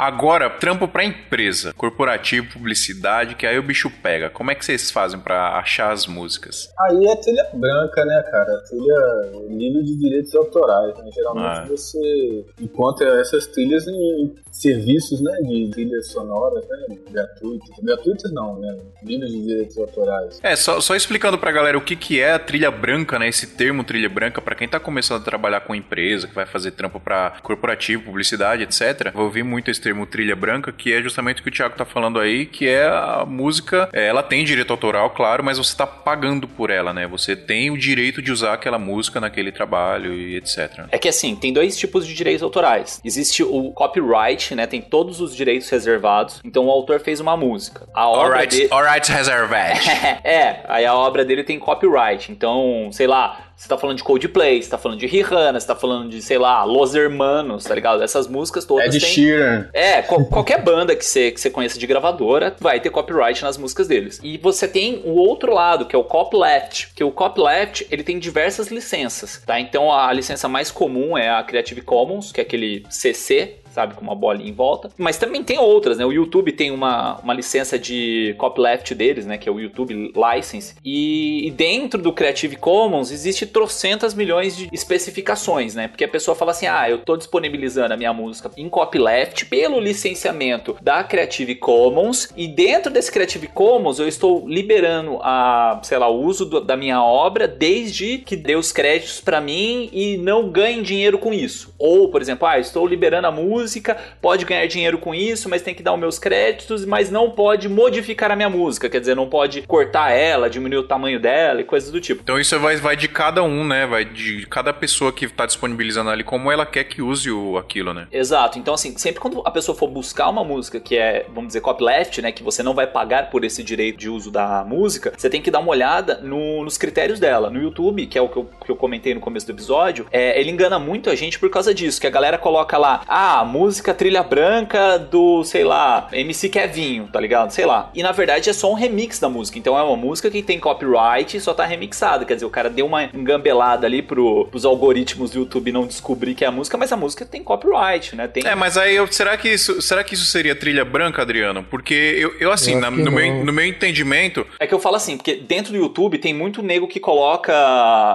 Agora, trampo pra empresa, corporativo, publicidade, que aí o bicho pega. Como é que vocês fazem para achar as músicas? Aí é trilha branca, né, cara? Trilha livre de direitos autorais. Né? Geralmente ah. você encontra essas trilhas em serviços, né, de trilhas sonoras, né, gratuitas. Gratuitas não, né? Livre de direitos autorais. É, só, só explicando pra galera o que, que é a trilha branca, né? Esse termo trilha branca, para quem tá começando a trabalhar com empresa, que vai fazer trampo para corporativo, publicidade, etc. Vou ouvir muito esse termo termo trilha branca, que é justamente o que o Thiago tá falando aí, que é a música, é, ela tem direito autoral, claro, mas você tá pagando por ela, né? Você tem o direito de usar aquela música naquele trabalho e etc. É que assim, tem dois tipos de direitos autorais. Existe o copyright, né? Tem todos os direitos reservados. Então o autor fez uma música. A obra alright, dele... alright reserved. é, aí a obra dele tem copyright. Então, sei lá, você tá falando de Coldplay, você tá falando de Rihanna, você tá falando de, sei lá, Los Hermanos, tá ligado? Essas músicas todas Ed têm... Sheeran. É, qual, qualquer banda que você, que você conheça de gravadora vai ter copyright nas músicas deles. E você tem o outro lado, que é o copyleft, que o copyleft, ele tem diversas licenças, tá? Então a licença mais comum é a Creative Commons, que é aquele CC, sabe? Com uma bolinha em volta. Mas também tem outras, né? O YouTube tem uma, uma licença de copyleft deles, né? Que é o YouTube License. E, e dentro do Creative Commons existe trocentas milhões de especificações, né? Porque a pessoa fala assim, ah, eu tô disponibilizando a minha música em copyleft pelo licenciamento da Creative Commons e dentro desse Creative Commons eu estou liberando a, sei lá, o uso do, da minha obra desde que dê os créditos para mim e não ganhe dinheiro com isso. Ou, por exemplo, ah, estou liberando a música música, pode ganhar dinheiro com isso, mas tem que dar os meus créditos, mas não pode modificar a minha música, quer dizer, não pode cortar ela, diminuir o tamanho dela e coisas do tipo. Então isso vai, vai de cada um, né? Vai de cada pessoa que está disponibilizando ali como ela quer que use o, aquilo, né? Exato. Então, assim, sempre quando a pessoa for buscar uma música que é, vamos dizer, copyleft, né? Que você não vai pagar por esse direito de uso da música, você tem que dar uma olhada no, nos critérios dela. No YouTube, que é o que eu, que eu comentei no começo do episódio, é, ele engana muito a gente por causa disso, que a galera coloca lá, ah, música trilha branca do, sei lá, MC Kevinho, tá ligado? Sei lá. E na verdade é só um remix da música. Então é uma música que tem copyright e só tá remixada. Quer dizer, o cara deu uma engambelada ali pro, pros algoritmos do YouTube não descobrir que é a música, mas a música tem copyright, né? Tem... É, mas aí eu, será, que isso, será que isso seria trilha branca, Adriano? Porque eu, eu assim, eu na, no, meu, no meu entendimento. É que eu falo assim, porque dentro do YouTube tem muito nego que coloca,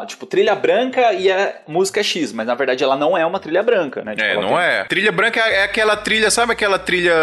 tipo, trilha branca e a música é X, mas na verdade ela não é uma trilha branca, né? Tipo, é, não tem... é. Trilha branca é, é aquela trilha, sabe aquela trilha,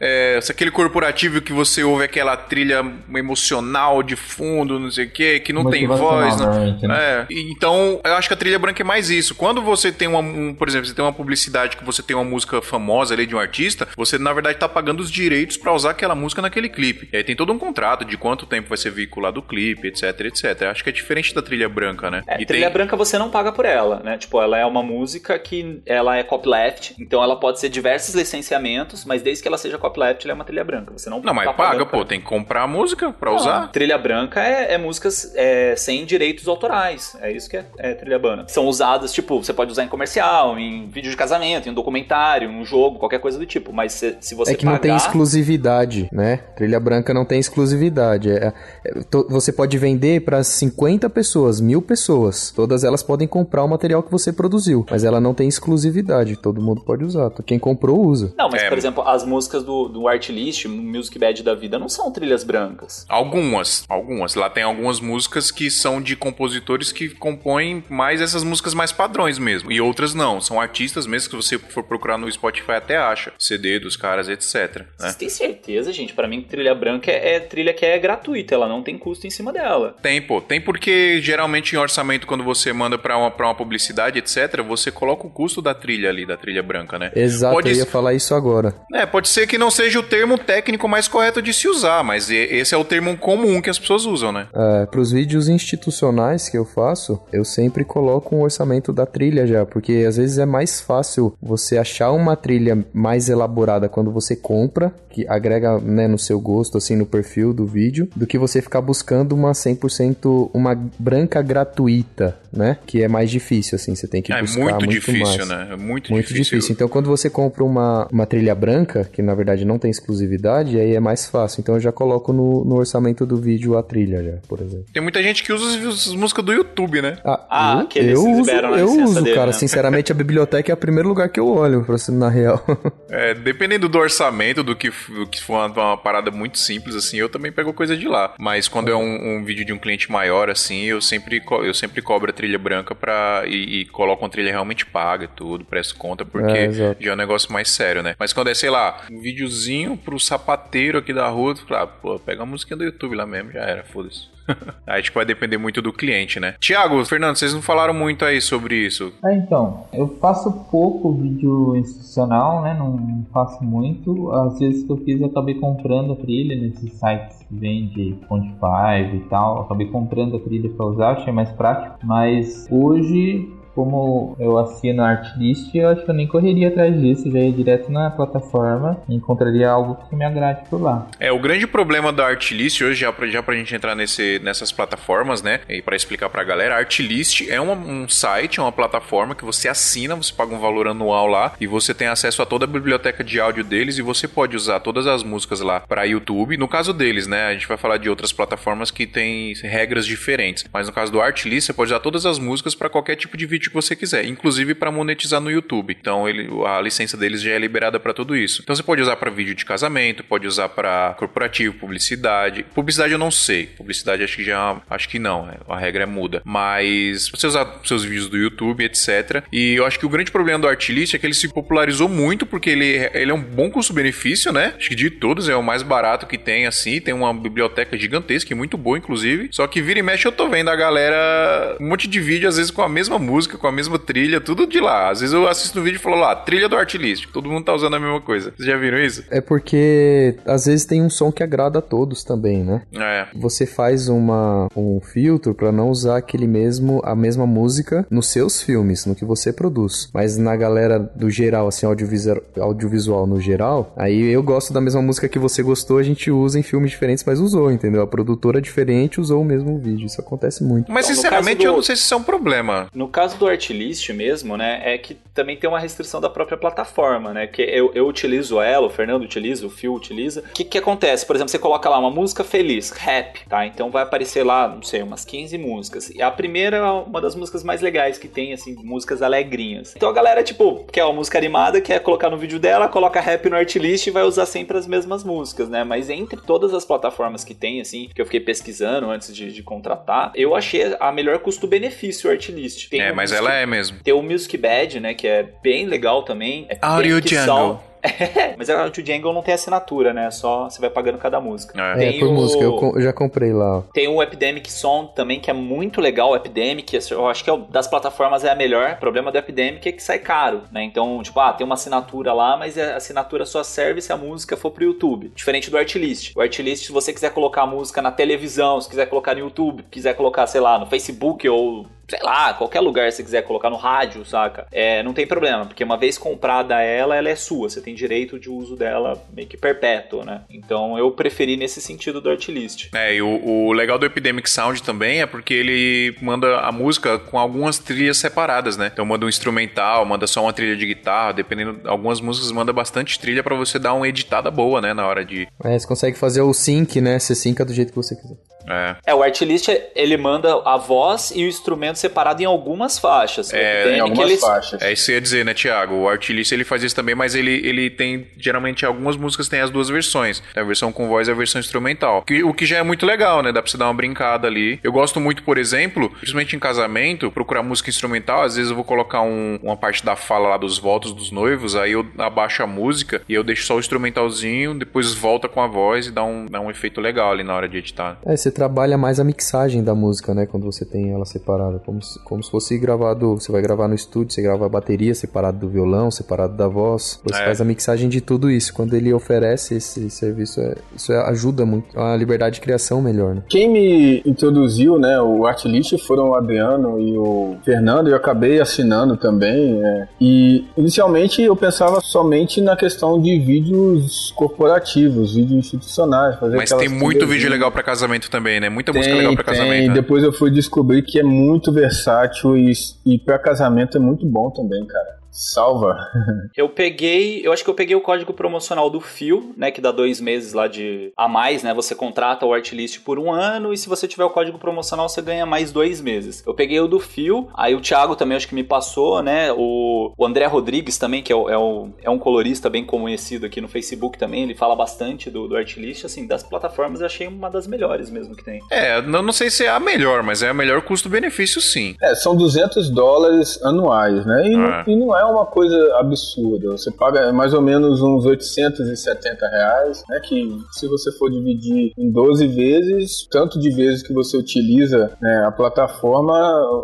é, aquele corporativo que você ouve aquela trilha emocional de fundo, não sei o que, que não tem voz. Não, né? é. Então, eu acho que a trilha branca é mais isso. Quando você tem uma, um, por exemplo, você tem uma publicidade que você tem uma música famosa ali de um artista, você na verdade tá pagando os direitos para usar aquela música naquele clipe. E aí tem todo um contrato de quanto tempo vai ser veiculado o clipe, etc, etc. Eu acho que é diferente da trilha branca, né? É, trilha tem... branca você não paga por ela, né? Tipo, ela é uma música que ela é copyleft, então ela pode ser diversas diversos licenciamentos, mas desde que ela seja copyleft, ela é uma trilha branca. Você não Não, mas tá paga, pô, tem que comprar a música pra não, usar. Trilha branca é, é músicas é, sem direitos autorais. É isso que é, é trilha branca. São usadas, tipo, você pode usar em comercial, em vídeo de casamento, em um documentário, em um jogo, qualquer coisa do tipo. Mas se, se você É que pagar... não tem exclusividade, né? Trilha branca não tem exclusividade. É, é, to, você pode vender para 50 pessoas, mil pessoas. Todas elas podem comprar o material que você produziu, mas ela não tem exclusividade. Todo mundo pode usar. Quem comprou usa. Não, mas É. por exemplo, as músicas do, do Artlist, Music Bad da vida, não são trilhas brancas. Algumas, algumas. Lá tem algumas músicas que são de compositores que compõem mais essas músicas mais padrões mesmo. E outras não. São artistas mesmo que você for procurar no Spotify até acha. CD dos caras, etc. Né? Vocês têm certeza, gente? Pra mim, trilha branca é, é trilha que é gratuita, ela não tem custo em cima dela. Tem, pô. Tem porque geralmente em orçamento, quando você manda pra uma, pra uma publicidade, etc., você coloca o custo da trilha ali, da trilha branca, né? Exato, Pode eu ia falar isso agora. É, pode ser que não seja o termo técnico mais correto de se usar, mas esse é o termo comum que as pessoas usam, né? É, para os vídeos institucionais que eu faço, eu sempre coloco um orçamento da trilha já, porque às vezes é mais fácil você achar uma trilha mais elaborada quando você compra, que agrega né, no seu gosto, assim, no perfil do vídeo, do que você ficar buscando uma 100%, uma branca gratuita, né? Que é mais difícil, assim, você tem que é buscar muito, muito difícil, mais. né? É muito, Muito difícil. difícil. Então, quando você compra uma, uma trilha branca, que na verdade não tem exclusividade, aí é mais fácil. Então, eu já coloco no, no orçamento do vídeo a trilha, já, por exemplo. Tem muita gente que usa as, as músicas do YouTube, né? Ah, Ah, eu, que eles eu uso, eu uso dele, cara. né? Sinceramente, a biblioteca é o primeiro lugar que eu olho, pra ser na real. É, dependendo do orçamento, do que, do que for uma, uma parada muito simples, assim, eu também pego coisa de lá. Mas quando é um, um vídeo de um cliente maior, assim, eu sempre, co- eu sempre cobro a trilha branca pra, e, e coloco uma trilha realmente paga e tudo, presto conta, porque É, exato. Já é um negócio mais sério, né? Mas quando é, sei lá, um videozinho pro sapateiro aqui da rua, tu fala, ah, pô, pega a música do YouTube lá mesmo, já era, foda-se. aí, tipo, vai depender muito do cliente, né? Tiago, Fernando, vocês não falaram muito aí sobre isso. É, então, eu faço pouco vídeo institucional, né? Não faço muito. Às vezes que eu fiz, eu acabei comprando a trilha nesses sites que vende Spotify e tal. Eu acabei comprando a trilha pra usar, achei mais prático. Mas hoje, como eu assino a Artlist, eu acho que eu nem correria atrás disso. Já ia direto na plataforma e encontraria algo que me agrade por lá. É, o grande problema da Artlist hoje, já pra, já pra gente entrar nesse, nessas plataformas, né? E pra explicar pra galera, a Artlist é uma- um site, é uma plataforma que você assina, você paga um valor anual lá e você tem acesso a toda a biblioteca de áudio deles e você pode usar todas as músicas lá pra YouTube. No caso deles, né? A gente vai falar de outras plataformas que têm regras diferentes. Mas no caso do Artlist, você pode usar todas as músicas pra qualquer tipo de vídeo que você quiser, inclusive pra monetizar no YouTube. Então ele, a licença deles já é liberada pra tudo isso. Então você pode usar pra vídeo de casamento, pode usar pra corporativo, publicidade. Publicidade eu não sei. Publicidade acho que já acho que não, é, a regra é muda. Mas você usar seus vídeos do YouTube, etc. E eu acho que o grande problema do Artlist é que ele se popularizou muito porque ele, ele é um bom custo-benefício, né? Acho que de todos é o mais barato que tem assim, tem uma biblioteca gigantesca e muito boa inclusive. Só que vira e mexe eu tô vendo a galera um monte de vídeo às vezes com a mesma música, com a mesma trilha, tudo de lá. Às vezes eu assisto um vídeo e falo lá, trilha do Artlist. Todo mundo tá usando a mesma coisa. Vocês já viram isso? é porque às vezes tem um som que agrada a todos também, né? É. Você faz uma, um filtro pra não usar aquele mesmo a mesma música nos seus filmes, no que você produz. Mas na galera do geral, assim, audiovisual, audiovisual no geral, aí eu gosto da mesma música que você gostou, a gente usa em filmes diferentes, mas usou, entendeu? A produtora diferente usou o mesmo vídeo. Isso acontece muito. Mas Então, sinceramente do- eu não sei se isso é um problema. No caso do Artlist mesmo, né, é que também tem uma restrição da própria plataforma, né? Que eu, eu utilizo ela, o Fernando utiliza, o Phil utiliza. O que que acontece? Por exemplo, você coloca lá uma música feliz, rap, tá? Então vai aparecer lá, não sei, umas 15 músicas. E a primeira é uma das músicas mais legais que tem, assim, músicas alegrinhas. Então a galera, tipo, quer uma música animada, quer colocar no vídeo dela, coloca rap no Artlist e vai usar sempre as mesmas músicas, né? Mas entre todas as plataformas que tem, assim, que eu fiquei pesquisando antes de, de contratar, eu achei a melhor custo-benefício o Artlist. Tem É, mas ela é mesmo. Tem o Music Bad, né? Que é bem legal também. É Audio Jungle. Sound. É, mas a Audio Jungle não tem assinatura, né? Só você vai pagando cada música. É. É, por o- música, eu, com- eu já comprei lá. ó. Tem o Epidemic Sound também, que é muito legal. O Epidemic, eu acho que é o- das plataformas é a melhor. O problema do Epidemic é que sai caro, né? Então, tipo, ah, tem uma assinatura lá, mas a assinatura só serve se a música for pro YouTube. Diferente do Artlist. O Artlist, se você quiser colocar a música na televisão, se quiser colocar no YouTube, quiser colocar, sei lá, no Facebook ou sei lá, qualquer lugar se você quiser colocar no rádio, saca? É, não tem problema, porque uma vez comprada ela, ela é sua. Você tem direito de uso dela meio que perpétuo, né? Então eu preferi nesse sentido do Artlist. É, e o, o legal do Epidemic Sound também é porque ele manda a música com algumas trilhas separadas, né? Então manda um instrumental, manda só uma trilha de guitarra, dependendo. Algumas músicas manda bastante trilha pra você dar uma editada boa, né? Na hora de. É, você consegue fazer o sync, né? Você synca do jeito que você quiser. É. É, o artlist, ele manda a voz e o instrumento separado em algumas faixas. É, Tem Em algumas aqueles- faixas. É isso que eu ia dizer, né, Thiago? O Artlist ele faz isso também, mas ele, ele tem. Geralmente, algumas músicas tem as duas versões. Tem a versão com voz e a versão instrumental. Que- o que já é muito legal, né? Dá pra você dar uma brincada ali. Eu gosto muito, por exemplo, principalmente em casamento, procurar música instrumental. Às vezes eu vou colocar um- uma parte da fala lá dos votos dos noivos, aí eu abaixo a música e eu deixo só o instrumentalzinho, depois volta com a voz e dá um, dá um efeito legal ali na hora de editar. É, você trabalha mais a mixagem da música, né? Quando você tem ela separada. Como se, como se fosse gravado. Você vai gravar no estúdio, você grava a bateria separado do violão, separado da voz. Você É. faz a mixagem de tudo isso. Quando ele oferece esse serviço, é- isso é- ajuda muito. A liberdade de criação melhor, né? Quem me introduziu, né, o Artlist foram o Adriano e o Fernando, e eu acabei assinando também. é. E inicialmente eu pensava somente na questão de vídeos corporativos, vídeos institucionais. Fazer Mas tem muito vídeo legal pra casamento também, né? Muita música Tem, legal pra tem. casamento. né? Depois eu fui descobrir que é muito versátil e, e para casamento é muito bom também, cara. Salva. Eu peguei, eu acho que eu peguei o código promocional do Fio, né, que dá dois meses lá de a mais, né? Você contrata o Artlist por um ano e se você tiver o código promocional você ganha mais dois meses. Eu peguei o do Fio, aí o Thiago também acho que me passou, né? O, o André Rodrigues também, que é, o- é, o- é um colorista bem conhecido aqui no Facebook também, ele fala bastante do, do Artlist, assim, das plataformas eu achei uma das melhores mesmo que tem. É, não, não sei se é a melhor, mas é a melhor custo-benefício, sim. É, são 200 dólares anuais, né? E, É. não, e não é uma coisa absurda. Você paga mais ou menos uns 870 reais, né? Que se você for dividir em 12 vezes, tanto de vezes que você utiliza né, a plataforma,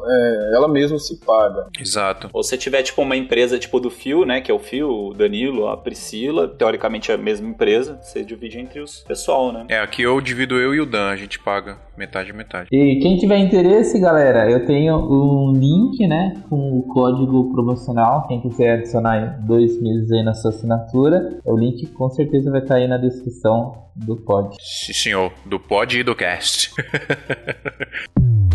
é, ela mesma se paga. Exato. Ou se tiver, tipo, uma empresa tipo do Fio, né? Que é o Fio, o Danilo, a Priscila, teoricamente é a mesma empresa, você divide entre os pessoal, né? É, aqui eu divido eu e o Dan, a gente paga metade metade. E quem tiver interesse, galera, eu tenho um link, né, com o código promocional. Quem quiser adicionar dois meses aí na sua assinatura, o link com certeza vai estar aí na descrição do pod. Sim, senhor, do pod e do cast.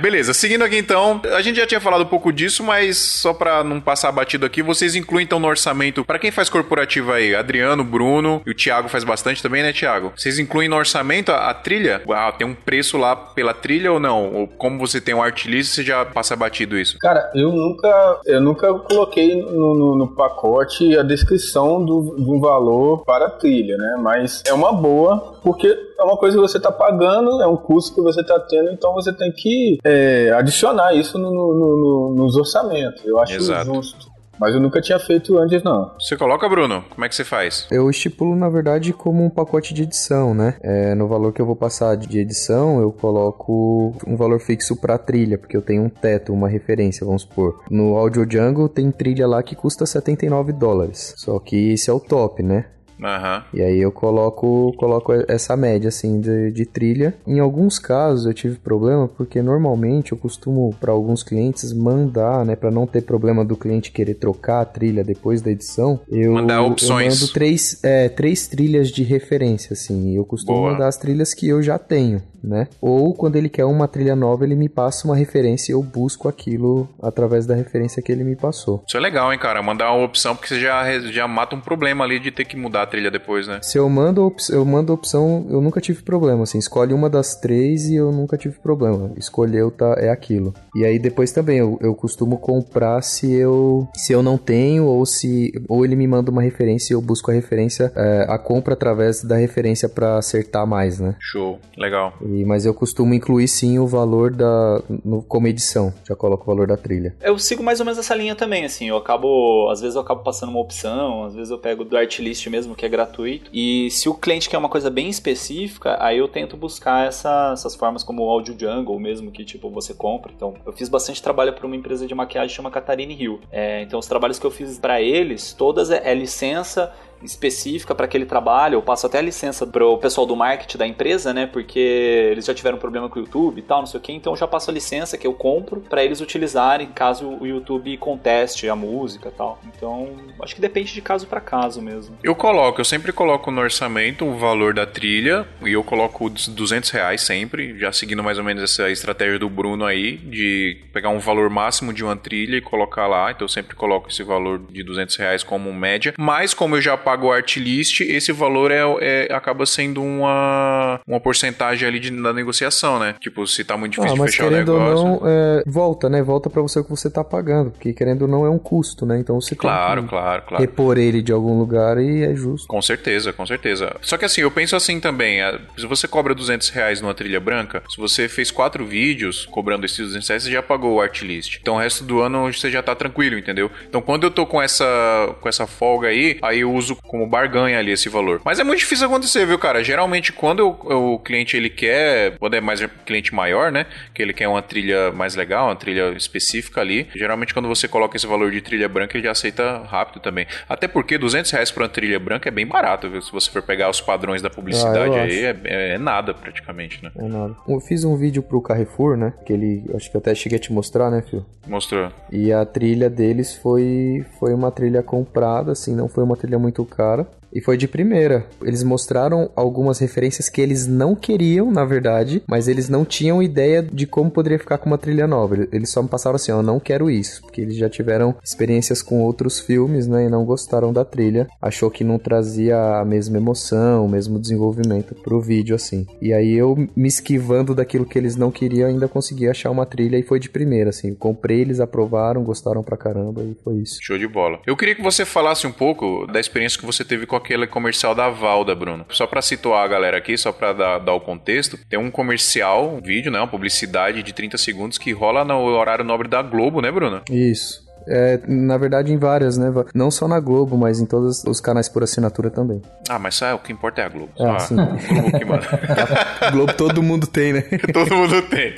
Beleza, seguindo aqui então, a gente já tinha falado um pouco disso, mas só pra não passar batido aqui, vocês incluem então no orçamento, pra quem faz corporativo aí, Adriano, Bruno e o Thiago faz bastante também, né, Thiago? Vocês incluem no orçamento a, a trilha? Ah, tem um preço lá pela trilha ou não? Ou como você tem um artlist, você já passa batido isso? Cara, eu nunca, eu nunca coloquei no, no- no pacote a descrição do, um valor para a trilha, né? Mas é uma boa, porque é uma coisa que você está pagando, é um custo que você está tendo, então você tem que é, adicionar isso no- no- no- nos orçamentos. Eu acho Exato. justo. Mas eu nunca tinha feito antes, não. Você coloca, Bruno? Como é que você faz? Eu estipulo, na verdade, como um pacote de edição, né? É, no valor que eu vou passar de edição, eu coloco um valor fixo pra trilha, porque eu tenho um teto, uma referência, vamos supor. No Audio Jungle tem trilha lá que custa 79 dólares. Só que esse é o top, né? Aham. E aí eu coloco, coloco essa média assim de, de trilha. Em alguns casos eu tive problema porque normalmente eu costumo para alguns clientes mandar, né, para não ter problema do cliente querer trocar a trilha depois da edição, eu Mandar opções. eu mando três, é, três trilhas de referência assim. E Eu costumo Boa. mandar as trilhas que eu já tenho, né? Ou quando ele quer uma trilha nova, ele me passa uma referência e eu busco aquilo através da referência que ele me passou. Isso é legal, hein, cara? Mandar uma opção, porque você já, já mata um problema ali de ter que mudar a trilha depois, né? Se eu mando, eu mando a opção, eu nunca tive problema, assim, escolhe uma das três e eu nunca tive problema. Escolheu, tá, é aquilo. E aí depois também, eu, eu costumo comprar se eu, se eu não tenho, ou se, ou ele me manda uma referência e eu busco a referência, é, a compra através da referência pra acertar mais, né? Show. Legal. E, mas eu costumo incluir sim o valor da, no, como edição, já coloco o valor da trilha. Eu sigo mais ou menos essa linha também, assim. Eu acabo. Às vezes eu acabo passando uma opção, às vezes eu pego do Artlist mesmo, que é gratuito. E se o cliente quer uma coisa bem específica, aí eu tento buscar essa- essas formas como o Audio Jungle mesmo, que tipo você compra. Então, eu fiz bastante trabalho para uma empresa de maquiagem que chama Catarine Hill. É, então, os trabalhos que eu fiz para eles, todas é, é licença específica para aquele trabalho. Eu passo até a licença pro pessoal do marketing da empresa, né? Porque eles já tiveram problema com o YouTube e tal, não sei o que. Então eu já passo a licença que eu compro para eles utilizarem caso o YouTube conteste a música e tal. Então acho que depende de caso para caso mesmo. Eu coloco, eu sempre coloco no orçamento o valor da trilha e eu coloco os 200 reais sempre, já seguindo mais ou menos essa estratégia do Bruno aí, de pegar um valor máximo de uma trilha e colocar lá. Então eu sempre coloco esse valor de 200 reais como média. Mas como eu já paga o artlist, esse valor é, é, acaba sendo uma, uma porcentagem ali de, da negociação, né? Tipo, se tá muito difícil ah, de mas fechar o negócio. ou não, é, volta, né? Volta pra você o que você tá pagando, porque querendo ou não é um custo, né? Então você Claro, tem que claro, claro. repor ele de algum lugar e é justo. Com certeza, com certeza. Só que assim, eu penso assim também, se você cobra 200 reais numa trilha branca, se você fez quatro vídeos cobrando esses 200 reais, você já pagou o artlist. Então o resto do ano você já tá tranquilo, entendeu? Então quando eu tô com essa, com essa folga aí, aí eu uso como barganha ali esse valor. Mas é muito difícil acontecer, viu, cara? Geralmente quando eu- o cliente ele quer, quando é mais cliente maior, né, que ele quer uma trilha mais legal, uma trilha específica ali, geralmente quando você coloca esse valor de trilha branca, ele já aceita rápido também. Até porque 200 reais pra uma trilha branca é bem barato, viu? Se você for pegar os padrões da publicidade Ah, aí, é, é- é nada praticamente, né? É nada. Eu fiz um vídeo pro Carrefour, né? Que ele, acho que eu até cheguei a te mostrar, né, Fio? Mostrou. E a trilha deles foi, foi uma trilha comprada, assim, não foi uma trilha muito cara. E foi de primeira. Eles mostraram algumas referências que eles não queriam, na verdade, mas eles não tinham ideia de como poderia ficar com uma trilha nova. Eles só me passaram assim, eu não quero isso, porque eles já tiveram experiências com outros filmes, né, e não gostaram da trilha. Achou que não trazia a mesma emoção, o mesmo desenvolvimento pro vídeo, assim. E aí eu, me esquivando daquilo que eles não queriam, ainda consegui achar uma trilha e foi de primeira, assim. Comprei, eles aprovaram, gostaram pra caramba e foi isso. Show de bola. Eu queria que você falasse um pouco da experiência que você teve com aquele comercial da Valda, Bruno. Só pra situar a galera aqui, só pra dar, dar o contexto, tem um comercial, um vídeo, né, uma publicidade de 30 segundos que rola no horário nobre da Globo, né, Bruno? Isso. É, na verdade, em várias, né? Não só na Globo, mas em todos os canais por assinatura também. Ah, mas ah, o que importa é a Globo. Ah, Ah, sim. Globo que manda. Globo todo mundo tem, né? Todo mundo tem.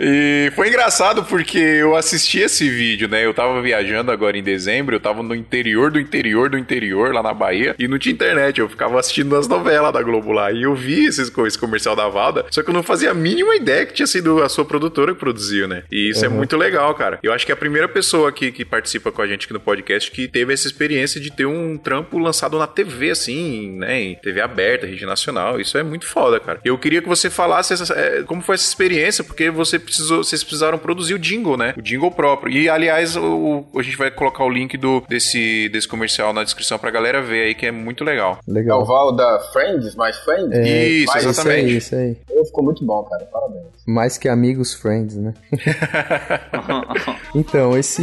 e foi engraçado porque eu assisti esse vídeo, né? Eu tava viajando agora em dezembro, eu tava no interior do interior do interior, lá na Bahia, e não tinha internet. Eu ficava assistindo as novelas da Globo lá. E eu vi esse, esse comercial da Valda, só que eu não fazia a mínima ideia que tinha sido a sua produtora que produziu, né? E isso é Uhum. muito legal, cara. Eu acho que é a primeira pessoa aqui que participa com a gente aqui no podcast que teve essa experiência de ter um trampo lançado na TV, assim, né? Em TV aberta, rede nacional. Isso é muito foda, cara. Eu queria que você falasse essa- é, como foi essa experiência, porque você precisou, vocês precisaram produzir o jingle, né? O jingle próprio. E, aliás, o, a gente vai colocar o link do, desse, desse comercial na descrição pra galera ver aí, que é muito legal. É o Legal. Val da Friends, mais Friends? É, Isso, mais- exatamente. Isso aí, isso aí. Ficou muito bom, cara. Parabéns. Mais que amigos, friends, né? então, esse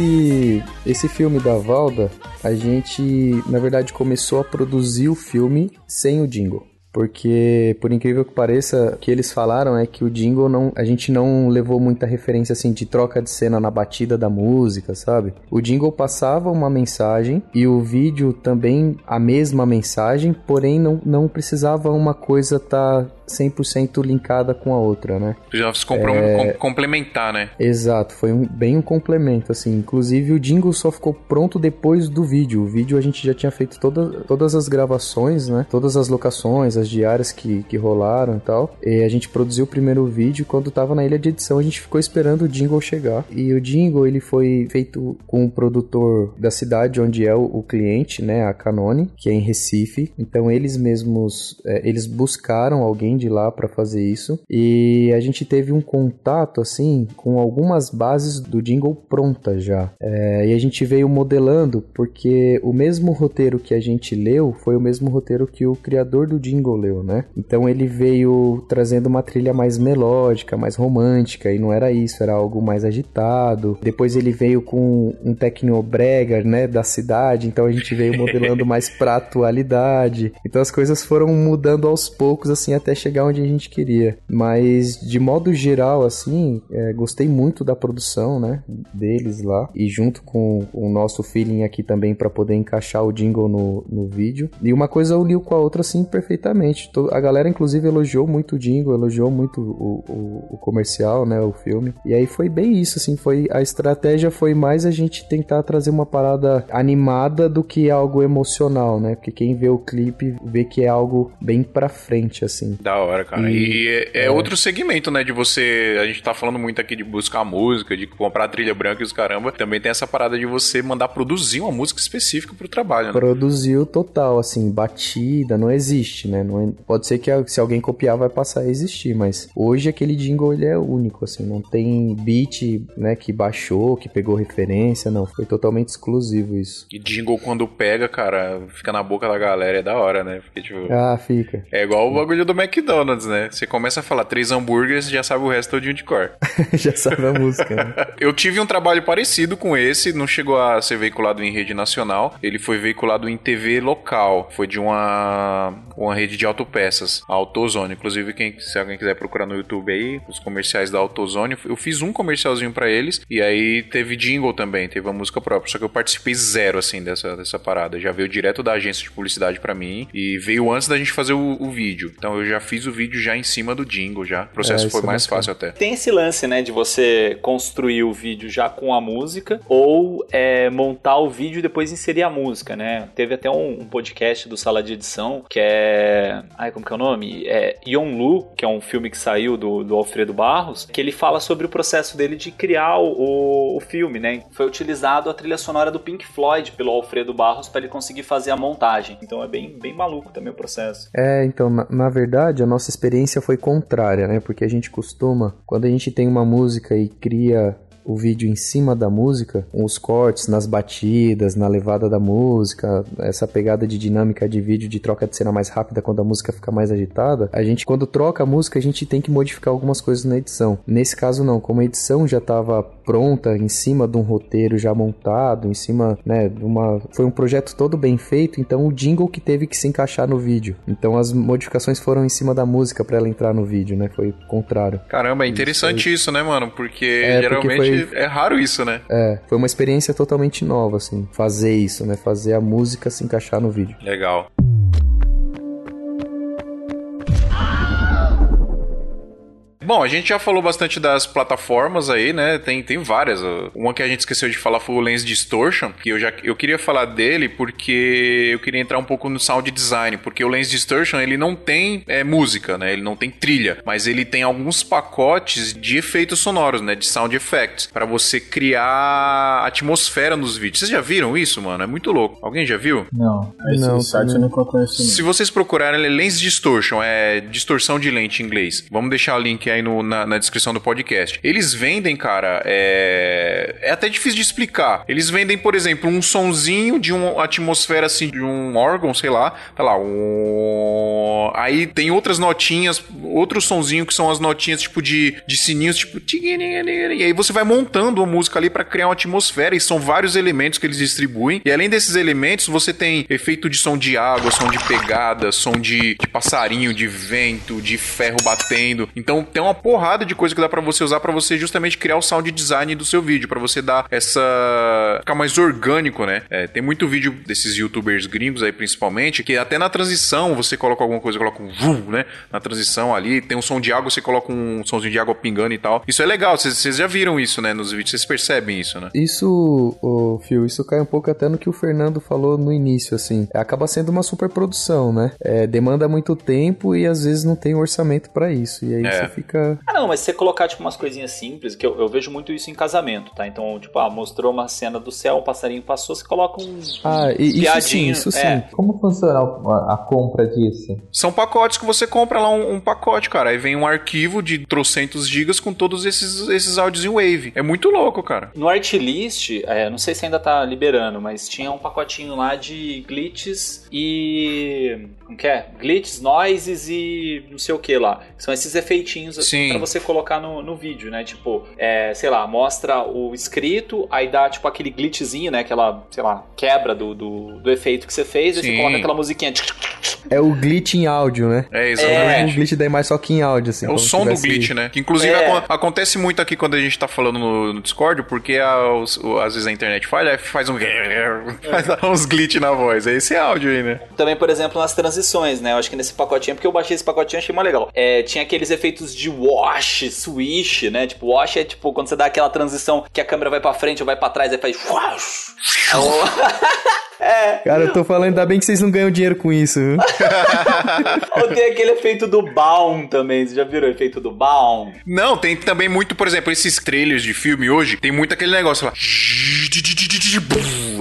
esse filme da Valda, a gente, na verdade, começou a produzir o filme sem o jingle. Porque, por incrível que pareça, o que eles falaram é que o jingle não. A gente não levou muita referência assim de troca de cena na batida da música, sabe? O jingle passava uma mensagem e o vídeo também a mesma mensagem, porém não, não precisava uma coisa estar 100% linkada com a outra, né? Já se comprou É. um com- complementar, né? Exato, foi um, bem um complemento, assim. Inclusive o jingle só ficou pronto depois do vídeo. O vídeo a gente já tinha feito toda, todas as gravações, né? Todas as locações, as diárias que, que rolaram e tal. E a gente produziu o primeiro vídeo. Quando tava na ilha de edição, a gente ficou esperando o jingle chegar. E o jingle, ele foi feito com o produtor da cidade onde é o, o cliente, né? A Canone, que é em Recife. Então eles mesmos, é, eles buscaram alguém de lá para fazer isso. E a gente teve um contato, assim, com algumas bases do jingle prontas já. É, e a gente veio modelando, porque o mesmo roteiro que a gente leu foi o mesmo roteiro que o criador do jingle leu, né? Então ele veio trazendo uma trilha mais melódica, mais romântica, e não era isso, era algo mais agitado. Depois ele veio com um tecnobrega, né, da cidade, então a gente veio modelando mais pra atualidade. Então as coisas foram mudando aos poucos, assim, até chegar onde a gente queria. Mas de modo geral, assim, é, gostei muito da produção, né, deles lá, e junto com o nosso feeling aqui também para poder encaixar o jingle no, no vídeo. E uma coisa uniu com a outra, assim, perfeitamente. A galera, inclusive, elogiou muito o jingle, elogiou muito o, o, o comercial, né, o filme. E aí foi bem isso, assim, foi a estratégia foi mais a gente tentar trazer uma parada animada do que algo emocional, né? Porque quem vê o clipe vê que é algo bem pra frente, assim. Da hora, cara. E, é, é outro segmento, né? De você. A gente tá falando muito aqui de buscar música, de comprar trilha branca e os caramba. Também tem essa parada de você mandar produzir uma música específica pro trabalho, né? Produziu total, assim, batida, não existe, né? Não é- pode ser que se alguém copiar vai passar a existir, mas hoje aquele jingle ele é único, assim, não tem beat, né, que baixou, que pegou referência, não, foi totalmente exclusivo isso. E jingle quando pega, cara, fica na boca da galera, é da hora, né? Porque, tipo. Ah, fica. É igual o bagulho do McDonald's, né? Você começa a falar três hambúrgueres, já sabe o resto todinho de cor. Já sabe a música, né? Eu tive um trabalho parecido com esse, não chegou a ser veiculado em rede nacional, ele foi veiculado em TV local, foi de uma, uma rede de autopeças, a Autozone. Inclusive, quem, se alguém quiser procurar no YouTube aí, os comerciais da Autozone, eu fiz um comercialzinho pra eles, e aí teve jingle também, teve a música própria, só que eu participei zero, assim, dessa, dessa parada. Já veio direto da agência de publicidade pra mim, e veio antes da gente fazer o, o vídeo. Então eu já fiz o vídeo já em cima do jingle, já. O processo É, foi é mais bacana. fácil até. Tem esse lance, né, de você construir o vídeo já com a música ou é, montar o vídeo e depois inserir a música, né? Teve até um, um podcast do Sala de Edição que é. Ai, como que é o nome? É Yon Lu, que é um filme que saiu do, do Alfredo Barros, que ele fala sobre o processo dele de criar o, o filme, né? Foi utilizado a trilha sonora do Pink Floyd pelo Alfredo Barros para ele conseguir fazer a montagem. Então é bem, bem maluco também o processo. É, então, na, na verdade, a nossa experiência foi contrária, né? Porque a gente costuma, quando a gente tem uma música e cria o vídeo em cima da música, com os cortes nas batidas, na levada da música, essa pegada de dinâmica de vídeo de troca de cena mais rápida quando a música fica mais agitada, a gente, quando troca a música, a gente tem que modificar algumas coisas na edição. Nesse caso, não, como a edição já estava pronta, em cima de um roteiro já montado, em cima, né, de uma. Foi um projeto todo bem feito, então o jingle que teve que se encaixar no vídeo. Então as modificações foram em cima da música para ela entrar no vídeo, né? Foi o contrário. Caramba, é interessante isso, né, mano? Porque É, porque geralmente é raro isso, né? É, foi uma experiência totalmente nova, assim, fazer isso, né? Fazer a música se encaixar no vídeo. Legal. Bom, a gente já falou bastante das plataformas aí, né? Tem, tem várias. Uma que a gente esqueceu de falar foi o Lens Distortion, que eu já eu queria falar dele porque eu queria entrar um pouco no sound design, porque o Lens Distortion ele não tem é, música, né? Ele não tem trilha, mas ele tem alguns pacotes de efeitos sonoros, né? De sound effects, para você criar atmosfera nos vídeos. Vocês já viram isso, mano? É muito louco. Alguém já viu? Não. Esse Não, site também. eu nunca conheci. Se vocês procurarem, ele é Lens Distortion, é distorção de lente em inglês. Vamos deixar o link aí no- na, na descrição do podcast. Eles vendem, cara, é... é até difícil de explicar. Eles vendem, por exemplo, um sonzinho de uma atmosfera assim, de um órgão, sei lá, tá lá, um... aí tem outras notinhas, outro sonzinho que são as notinhas tipo de, de sininhos, tipo e aí você vai montando a música ali pra criar uma atmosfera e são vários elementos que eles distribuem. E além desses elementos, você tem efeito de som de água, som de pegada, som de, de passarinho, de vento, de ferro batendo. Então tem uma porrada de coisa que dá pra você usar pra você justamente criar o sound design do seu vídeo, pra você dar essa ficar mais orgânico, né? É, tem muito vídeo desses youtubers gringos aí principalmente que até na transição você coloca alguma coisa, coloca um vum, né? Na transição ali, tem um som de água, você coloca um somzinho de água pingando e tal. Isso é legal, vocês já viram isso, né, nos vídeos, vocês percebem isso, né? Isso, ô, Phil, isso cai um pouco até no que o Fernando falou no início, assim. Acaba sendo uma superprodução, né? É, demanda muito tempo e às vezes não tem orçamento pra isso. E aí É. você fica. Ah, não, mas se você colocar, tipo, umas coisinhas simples, que eu, eu vejo muito isso em casamento, tá? Então, tipo, ah, mostrou uma cena do céu, um passarinho passou, você coloca um. Ah, e- isso sim, isso sim. É. Como funciona a, a compra disso? São pacotes que você compra lá um, um pacote, cara. Aí vem um arquivo de trocentos gigas com todos esses, esses áudios em Wave. É muito louco, cara. No Artlist, é, não sei se ainda tá liberando, mas tinha um pacotinho lá de glitches e. Como que é? Glitches, noises e não sei o que lá. São esses efeitinhos pra você colocar no, no vídeo, né? Tipo, é, sei lá, mostra o escrito, aí dá tipo aquele glitchzinho, né? Aquela, sei lá, quebra do, do, do efeito que você fez, aí Sim. você coloca aquela musiquinha. É o glitch em áudio, né? É, É o exatamente. glitch da imagem só que em áudio, assim. É o som do glitch, né? Que inclusive É. acon- acontece muito aqui quando a gente tá falando no, no Discord, porque a- os- o- às vezes a internet falha, aí faz um. faz uns glitch na voz. É esse áudio aí, né? Também, por exemplo, nas transições, né? Eu acho que nesse pacotinho, porque eu baixei esse pacotinho e achei mais legal. É, tinha aqueles efeitos de wash, swish, né? Tipo, wash é tipo quando você dá aquela transição que a câmera vai pra frente ou vai pra trás, aí faz. É. Cara, eu tô falando, ainda bem que vocês não ganham dinheiro com isso, viu? Ou tem aquele efeito do Baum também. Você já viram o efeito do Baum? Não, tem também muito, por exemplo, esses trailers de filme hoje, tem muito aquele negócio lá.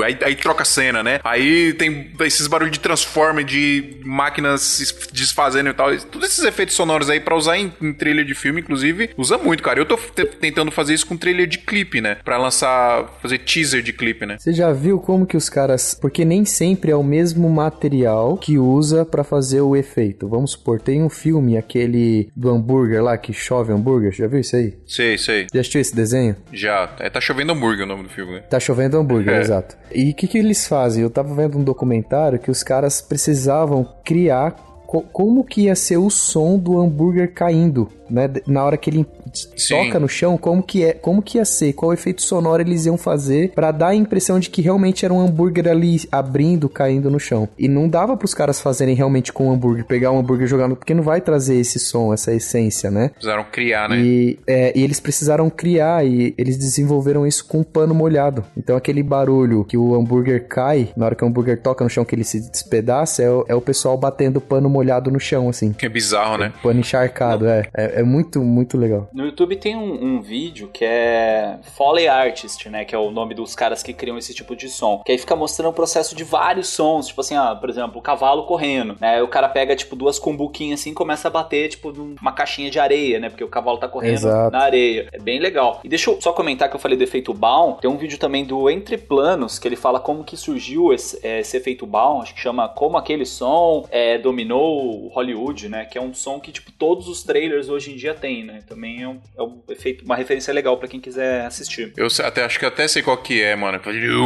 Aí, aí troca a cena, né? Aí tem esses barulhos de transforme, de máquinas se desfazendo e tal. Todos esses efeitos sonoros aí pra usar em, em trailer de filme, inclusive, usa muito, cara. Eu tô te- tentando fazer isso com trailer de clipe, né? Pra lançar, fazer teaser de clipe, né? Você já viu como que os caras. Porque nem sempre é o mesmo material que usa pra fazer o efeito. Vamos supor, tem um filme, aquele do hambúrguer lá, que chove hambúrguer. Já viu isso aí? Sei, sei. Já assistiu esse desenho? Já. É, tá chovendo hambúrguer o nome do filme, né? Tá chovendo hambúrguer, É. exato. E o que, que eles fazem? Eu tava vendo um documentário que os caras precisavam criar co- como que ia ser o som do hambúrguer caindo, né? Na hora que ele Sim. toca no chão, como que é, como que ia ser, qual efeito sonoro eles iam fazer pra dar a impressão de que realmente era um hambúrguer ali abrindo, caindo no chão. E não dava pros caras fazerem realmente com o hambúrguer, pegar o hambúrguer e jogar no, porque não vai trazer esse som, essa essência, né? Precisaram criar, né? E, é, e eles precisaram criar e eles desenvolveram isso com um pano molhado. Então aquele barulho que o hambúrguer cai, na hora que o hambúrguer toca no chão, que ele se despedaça, é o, é o pessoal batendo pano molhado no chão, assim. É bizarro, né? Pano encharcado, é. é. é muito, muito legal. No YouTube tem um, um vídeo que é Foley Artist, né? Que é o nome dos caras que criam esse tipo de som. Que aí fica mostrando o processo de vários sons. Tipo assim, ah, por exemplo, o cavalo correndo, né? Aí o cara pega, tipo, duas cumbuquinhas assim e começa a bater, tipo, numa caixinha de areia, né? Porque o cavalo tá correndo Exato. na areia. É bem legal. E deixa eu só comentar que eu falei do efeito Baum. Tem um vídeo também do Entre Planos, que ele fala como que surgiu esse, é, esse efeito Baum. Acho que chama Como Aquele Som é, Dominou Hollywood, né? Que é um som que, tipo, todos os trailers hoje em dia tem, né? Também é um, é um efeito, uma referência legal pra quem quiser assistir. Eu até acho que até sei qual que é, mano.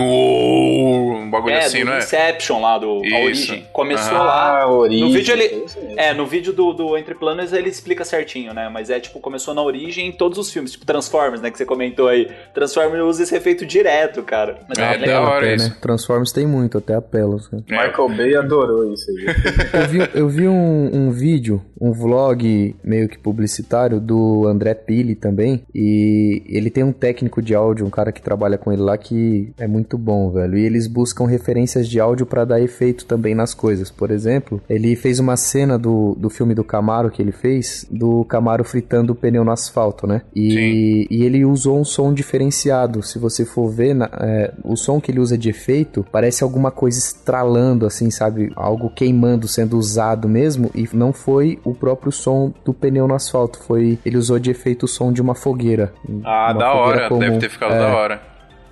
Um bagulho é, assim, do não é? Inception lá, do A Isso. Origem. Começou Aham. lá. Ah, origem. No vídeo ele- é. É, no vídeo do, do Entre Planos ele explica certinho, né? Mas é tipo, começou na origem em todos os filmes, tipo Transformers, né? Que você comentou aí. Transformers usa esse efeito direto, cara. Mas É, é, da legal. hora até, isso. né? Transformers tem muito, até apelos. Né? É. Michael Bay adorou isso aí. Eu vi, eu vi um, um vídeo, um vlog meio que publicitário do André Pili também. E ele tem um técnico de áudio, um cara que trabalha com ele lá que é muito bom, velho. E eles buscam referências de áudio pra dar efeito também nas coisas. Por exemplo, ele fez uma cena do, do filme do Camaro que ele fez, do Camaro fritando o pneu no asfalto, né? E, e ele usou um som diferenciado. Se você for ver, na- é, o som que ele usa de efeito parece alguma coisa estralando, assim, sabe? Algo queimando, sendo usado mesmo. E não foi o próprio som do pneu no asfalto. Foi. Ele usou de efeito o som de uma fogueira. Ah, Uma da fogueira hora. comum. Deve ter ficado É. da hora.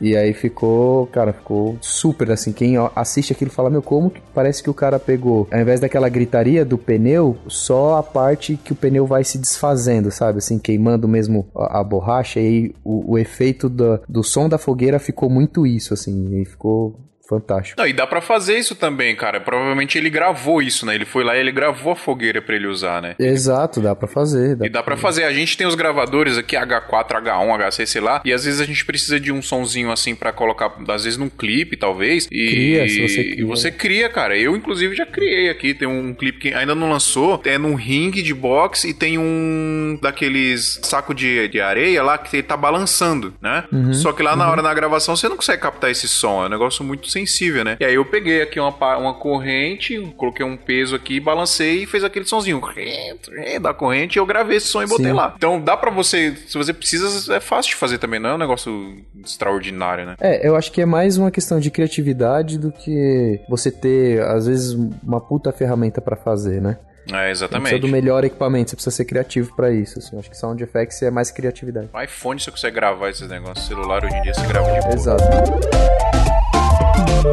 E aí ficou, cara, ficou super assim. Quem assiste aquilo fala, meu, como que parece que o cara pegou, ao invés daquela gritaria do pneu, só a parte que o pneu vai se desfazendo, sabe? Assim, queimando mesmo a, a borracha. E aí o, o efeito do, do som da fogueira ficou muito isso, assim. E ficou fantástico. Não, e dá pra fazer isso também, cara. Provavelmente ele gravou isso, né? Ele foi lá e ele gravou a fogueira pra ele usar, né? Exato, dá pra fazer. E dá pra fazer. A gente tem os gravadores aqui, H4, H1, HC, sei lá. E às vezes a gente precisa de um sonzinho assim pra colocar, às vezes num clipe, talvez. E Cria, se você E cria. você cria, cara. Eu, inclusive, já criei aqui. Tem um clipe que ainda não lançou. É num ringue de boxe e tem um daqueles saco de, de areia lá que ele tá balançando, né? Uhum, Só que lá na hora da gravação você não consegue captar esse som. É um negócio muito sensível, né? E aí eu peguei aqui uma, uma corrente, coloquei um peso aqui, balancei e fez aquele sonzinho da corrente e eu gravei esse som e botei Sim. lá. Então dá pra você, se você precisa, é fácil de fazer também, não é um negócio extraordinário, né? É, eu acho que é mais uma questão de criatividade do que você ter, às vezes, uma puta ferramenta pra fazer, né? É, Você precisa exatamente. do melhor equipamento, você precisa ser criativo pra isso. Assim. Eu Acho que Sound Effects é mais criatividade. IPhone você consegue gravar esses negócios. Celular hoje em dia você grava de boa. Exato. Pra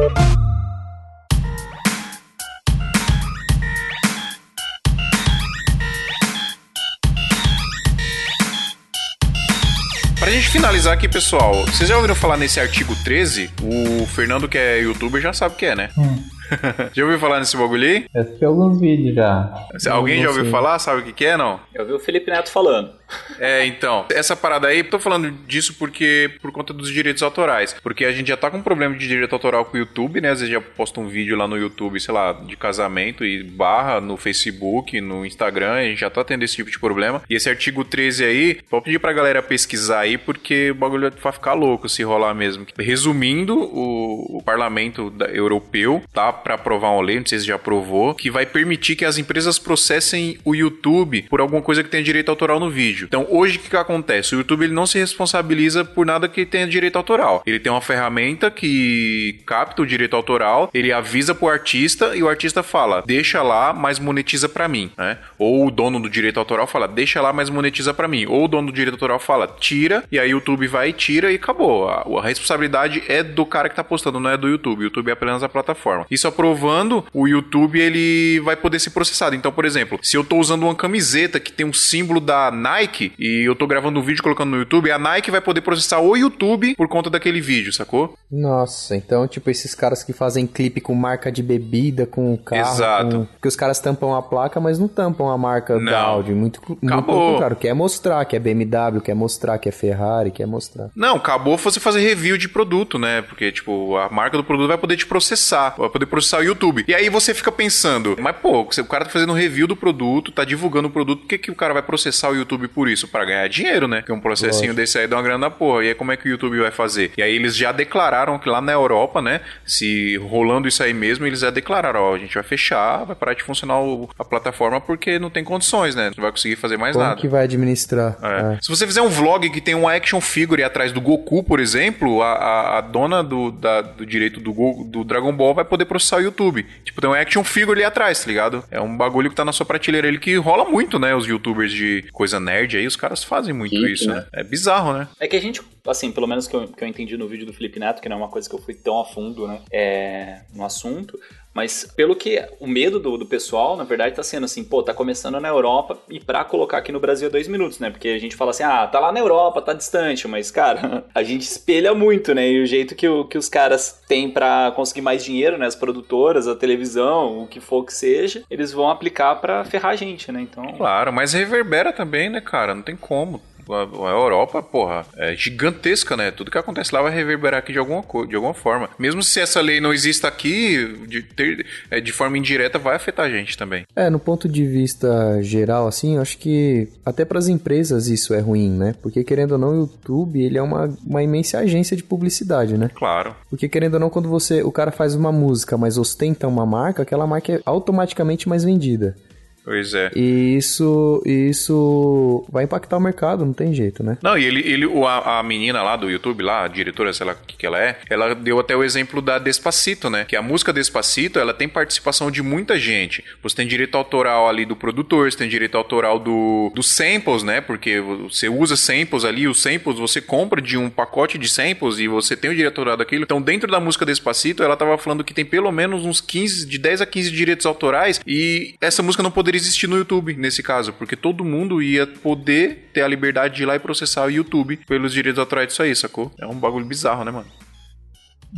gente finalizar aqui, pessoal, vocês já ouviram falar nesse artigo 13? O Fernando, que é youtuber, já sabe o que é, né? Hum. já ouviu falar nesse bagulho aí? Eu assisti alguns vídeos já. Alguém já ouviu falar? Sabe o que, que é, não? Eu vi o Felipe Neto falando. É, então, essa parada aí, tô falando disso porque por conta dos direitos autorais. Porque a gente já tá com um problema de direito autoral com o YouTube, né? Às vezes já posta um vídeo lá no YouTube, sei lá, de casamento e barra no Facebook, no Instagram, a gente já tá tendo esse tipo de problema. E esse artigo 13 aí, vou pedir pra galera pesquisar aí, porque o bagulho vai ficar louco se rolar mesmo. Resumindo, o, o parlamento europeu tá pra aprovar uma lei, não sei se já aprovou, que vai permitir que as empresas processem o YouTube por alguma coisa que tenha direito autoral no vídeo. Então, hoje o que, que acontece? O YouTube ele não se responsabiliza por nada que tenha direito autoral. Ele tem uma ferramenta que capta o direito autoral, ele avisa pro artista e o artista fala: "Deixa lá, mas monetiza pra mim", né? Ou o dono do direito autoral fala: "Deixa lá, mas monetiza pra mim". Ou o dono do direito autoral fala: "Tira", e aí o YouTube vai e tira e acabou. A, a responsabilidade é do cara que tá postando, não é do YouTube. O YouTube é apenas a plataforma. Isso aprovando, o YouTube ele vai poder ser processado. Então, por exemplo, se eu tô usando uma camiseta que tem um símbolo da Nike e eu tô gravando um vídeo colocando no YouTube, a Nike vai poder processar o YouTube por conta daquele vídeo, sacou? Nossa, então, tipo, esses caras que fazem clipe com marca de bebida, com carro. Exato. Com... Porque os caras tampam a placa, mas não tampam a marca do Não. áudio. Muito, muito Acabou. contrário. Quer mostrar que é BMW, quer mostrar que é Ferrari, quer mostrar. Não, acabou você fazer review de produto, né? Porque, tipo, a marca do produto vai poder te processar, vai poder processar o YouTube. E aí você fica pensando, mas pô, o cara tá fazendo review do produto, tá divulgando o produto, por que, que o cara vai processar o YouTube por isso? Pra ganhar dinheiro, né? Porque um processinho Lógico. desse aí dá uma grana porra. E aí como é que o YouTube vai fazer? E aí eles já declararam que lá na Europa, né? Se rolando isso aí mesmo, eles já declararam, ó, a gente vai fechar, vai parar de funcionar o- a plataforma porque não tem condições, né? Não vai conseguir fazer mais Como nada. que vai administrar? É. É. Se você fizer um vlog que tem uma action figure atrás do Goku, por exemplo, a, a, a dona do, da- do direito do, Go- do Dragon Ball vai poder processar o YouTube. Tipo, tem um action figure ali atrás, tá ligado? É um bagulho que tá na sua prateleira ele que rola muito, né? Os youtubers de coisa nerd aí, os caras fazem muito Geek, isso, né? né? É bizarro, né? É que a gente, assim, pelo menos que eu, que eu entendi no vídeo do Felipe Neto, que não é uma coisa que eu fui tão a fundo, né, é, no assunto, mas pelo que o medo do, do pessoal, na verdade, tá sendo assim, pô, tá começando na Europa e pra colocar aqui no Brasil é dois minutos, né? Porque a gente fala assim, ah, tá lá na Europa, tá distante, mas, cara, a gente espelha muito, né? E o jeito que, o- que os caras têm pra conseguir mais dinheiro, né? As produtoras, a televisão, o que for que seja, eles vão aplicar pra ferrar a gente, né? Então. Claro, mas reverbera também, né, cara? Não tem como. A Europa, porra, é gigantesca, né? Tudo que acontece lá vai reverberar aqui de alguma, de alguma forma. Mesmo se essa lei não exista aqui, de, ter- é, de forma indireta vai afetar a gente também. É, no ponto de vista geral, assim, eu acho que até para as empresas isso é ruim, né? Porque querendo ou não, o YouTube ele é uma, uma imensa agência de publicidade, né? Claro. Porque querendo ou não, quando você o cara faz uma música, mas ostenta uma marca, aquela marca é automaticamente mais vendida. Pois é. E isso, isso vai impactar o mercado, não tem jeito, né? Não, e ele, ele a, a menina lá do YouTube, lá, a diretora, sei lá o que, que ela é, ela deu até o exemplo da Despacito, né? Que a música Despacito, ela tem participação de muita gente. Você tem direito autoral ali do produtor, você tem direito autoral do, dos samples, né? Porque você usa samples ali, os samples você compra de um pacote de samples e você tem o direito autoral daquilo. Então, dentro da música Despacito, ela tava falando que tem pelo menos uns 15, de 10 a 15 direitos autorais e essa música não poderia existir no YouTube, nesse caso, porque todo mundo ia poder ter a liberdade de ir lá e processar o YouTube pelos direitos autorais disso aí, sacou? É um bagulho bizarro, né, mano?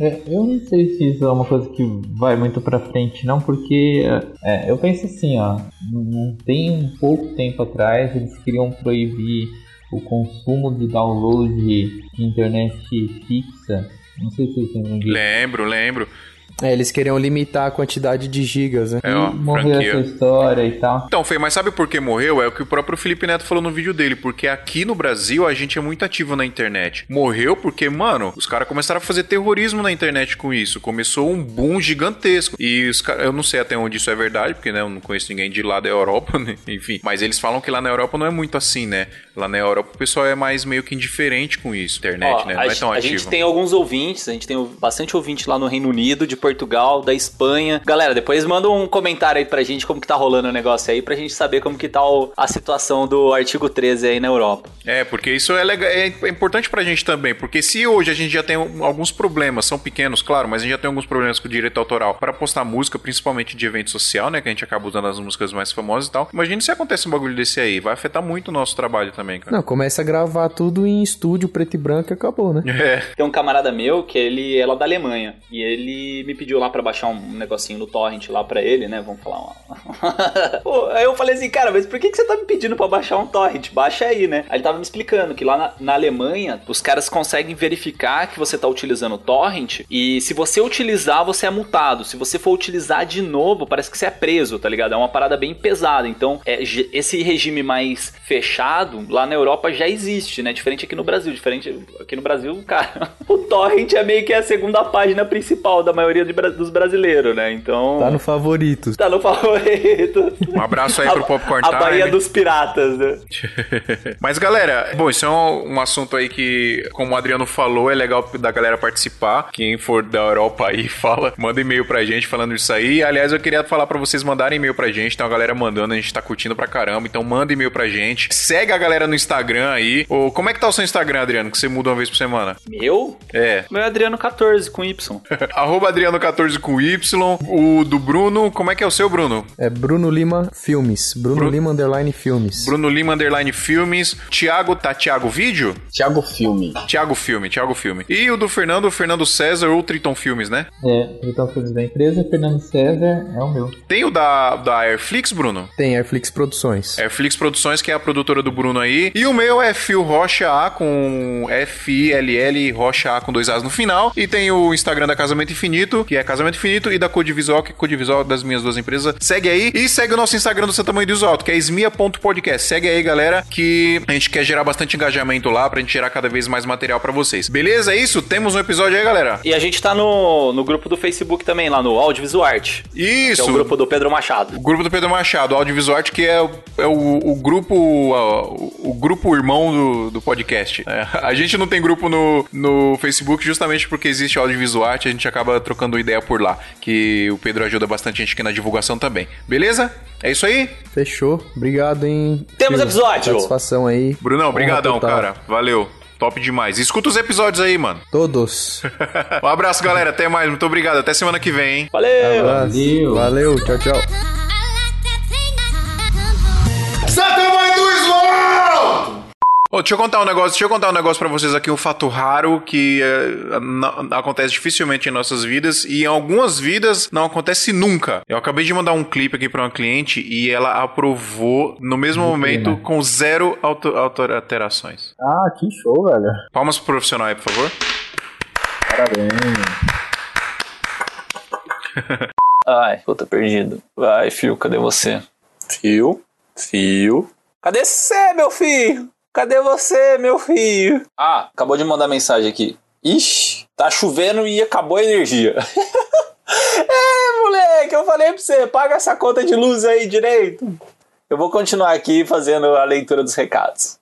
É, eu não sei se isso é uma coisa que vai muito pra frente, não, porque é, eu penso assim, ó, não tem um pouco tempo atrás eles queriam proibir o consumo de download de internet fixa. Não sei se vocês lembram disso. Lembro, lembro. É, eles queriam limitar a quantidade de gigas, né? É, ó, Morreu franquia. essa história e tal. Então, Fê, mas sabe por que morreu? É o que o próprio Felipe Neto falou no vídeo dele, porque aqui no Brasil a gente é muito ativo na internet. Morreu porque, mano, os caras começaram a fazer terrorismo na internet com isso. Começou um boom gigantesco. E os caras, eu não sei até onde isso é verdade, porque né, eu não conheço ninguém de lá da Europa, né? enfim. Mas eles falam que lá na Europa não é muito assim, né? Lá na Europa o pessoal é mais meio que indiferente com isso. Internet, Ó, né? a, Não é gente- tão a ativo. gente tem alguns ouvintes, a gente tem bastante ouvinte lá no Reino Unido, de Portugal, da Espanha. Galera, depois manda um comentário aí pra gente como que tá rolando o negócio aí, pra gente saber como que tá o- a situação do artigo 13 aí na Europa. É, porque isso é, legal, é importante pra gente também, porque se hoje a gente já tem alguns problemas, são pequenos, claro, mas a gente já tem alguns problemas com o direito autoral para postar música, principalmente de evento social, né, que a gente acaba usando as músicas mais famosas e tal. Imagina se acontece um bagulho desse aí, vai afetar muito o nosso trabalho também, cara. Não, começa a gravar tudo em estúdio preto e branco e acabou, né? É, Tem um camarada meu que ele é lá da Alemanha e ele me me pediu lá pra baixar um negocinho no torrent lá pra ele, né? Vamos falar uma. Pô, aí eu falei assim, cara, mas por que, que você tá me pedindo pra baixar um torrent? Baixa aí, né? Aí ele tava me explicando que lá na, na Alemanha, os caras conseguem verificar que você tá utilizando o torrent e se você utilizar, você é multado. Se você for utilizar de novo, parece que você é preso, tá ligado? É uma parada bem pesada. Então, é, esse regime mais fechado lá na Europa já existe, né? Diferente aqui no Brasil. Diferente aqui no Brasil, cara, o torrent é meio que a segunda página principal da maioria de, dos brasileiros, né? Então. Tá no favorito. Tá no favorito. Um abraço aí pro Popcorn a, Time. A Bahia dos Piratas, né? Mas galera, bom, isso é um, um, assunto aí que, como o Adriano falou, é legal da galera participar. Quem for da Europa aí, fala, manda e-mail pra gente falando isso aí. Aliás, eu queria falar pra vocês mandarem e-mail pra gente. Tem uma galera mandando, a gente tá curtindo pra caramba. Então manda e-mail pra gente. Segue a galera no Instagram aí. Ou, como é que tá o seu Instagram, Adriano? Que você muda uma vez por semana? Meu? É. Meu é Adriano14 com Y. Arroba Adriano14 com Y. O do Bruno, como é que é o seu, Bruno? É Bruno Lima Filmes. Bruno Bru... Lima Underline Filmes. Bruno Lima Underline Filmes. Tiago, tá Tiago Vídeo? Tiago Filme. Tiago Filme, Tiago Filme. E o do Fernando, Fernando César ou Triton Filmes, né? É, Triton Filmes da empresa, Fernando César é o meu. Tem o da, da Airflix, Bruno? Tem, Airflix Produções. Airflix Produções, que é a produtora do Bruno aí. E o meu é Fio Rocha A com F-I-L-L Rocha A com dois As no final. E tem o Instagram da Casamento Infinito, que é Casamento Infinito, e da Codivisual, que é Codivisual das minhas duas empresas. Segue aí. E segue o nosso Instagram do Santa Mãe do Alto, que é esmia.podcast. Segue aí, galera, que a gente quer gerar bastante engajamento lá pra gente gerar cada vez mais material para vocês. Beleza? É isso? Temos um episódio aí, galera. E a gente tá no, no grupo do Facebook também, lá no Audiovisual Art. Isso. É o grupo do Pedro Machado. O grupo do Pedro Machado, Audiovisual Art, que é, é o, o grupo o, o, grupo irmão do, do podcast. É, a gente não tem grupo no, no Facebook justamente porque existe Audiovisual Art, a gente acaba trocando ideia por lá, que o Pedro ajuda bastante a gente aqui na divulgação também. Beleza? É isso aí? Fechou. Obrigado, hein? Temos episódio. Satisfação aí. Brunão, brigadão, cara. Valeu. Top demais. Escuta os episódios aí, mano. Todos. um abraço, galera. Até mais. Muito obrigado. Até semana que vem, hein? Valeu. Valeu. Valeu. Tchau, tchau. Oh, deixa eu contar um negócio, deixa eu contar um negócio para vocês aqui, um fato raro que é, acontece dificilmente em nossas vidas e em algumas vidas não acontece nunca. Eu acabei de mandar um clipe aqui para uma cliente e ela aprovou no mesmo Muito momento bem, né? com zero alterações. Ah, que show, velho. Palmas pro profissional aí, por favor. Parabéns. Ai, puta, perdido. Vai, Fio, cadê você? Fio? Fio? Cadê você, meu filho? Cadê você, meu filho? Ah, acabou de mandar mensagem aqui. Ixi, tá chovendo e acabou a energia. é, moleque, eu falei pra você, paga essa conta de luz aí direito. Eu vou continuar aqui fazendo a leitura dos recados.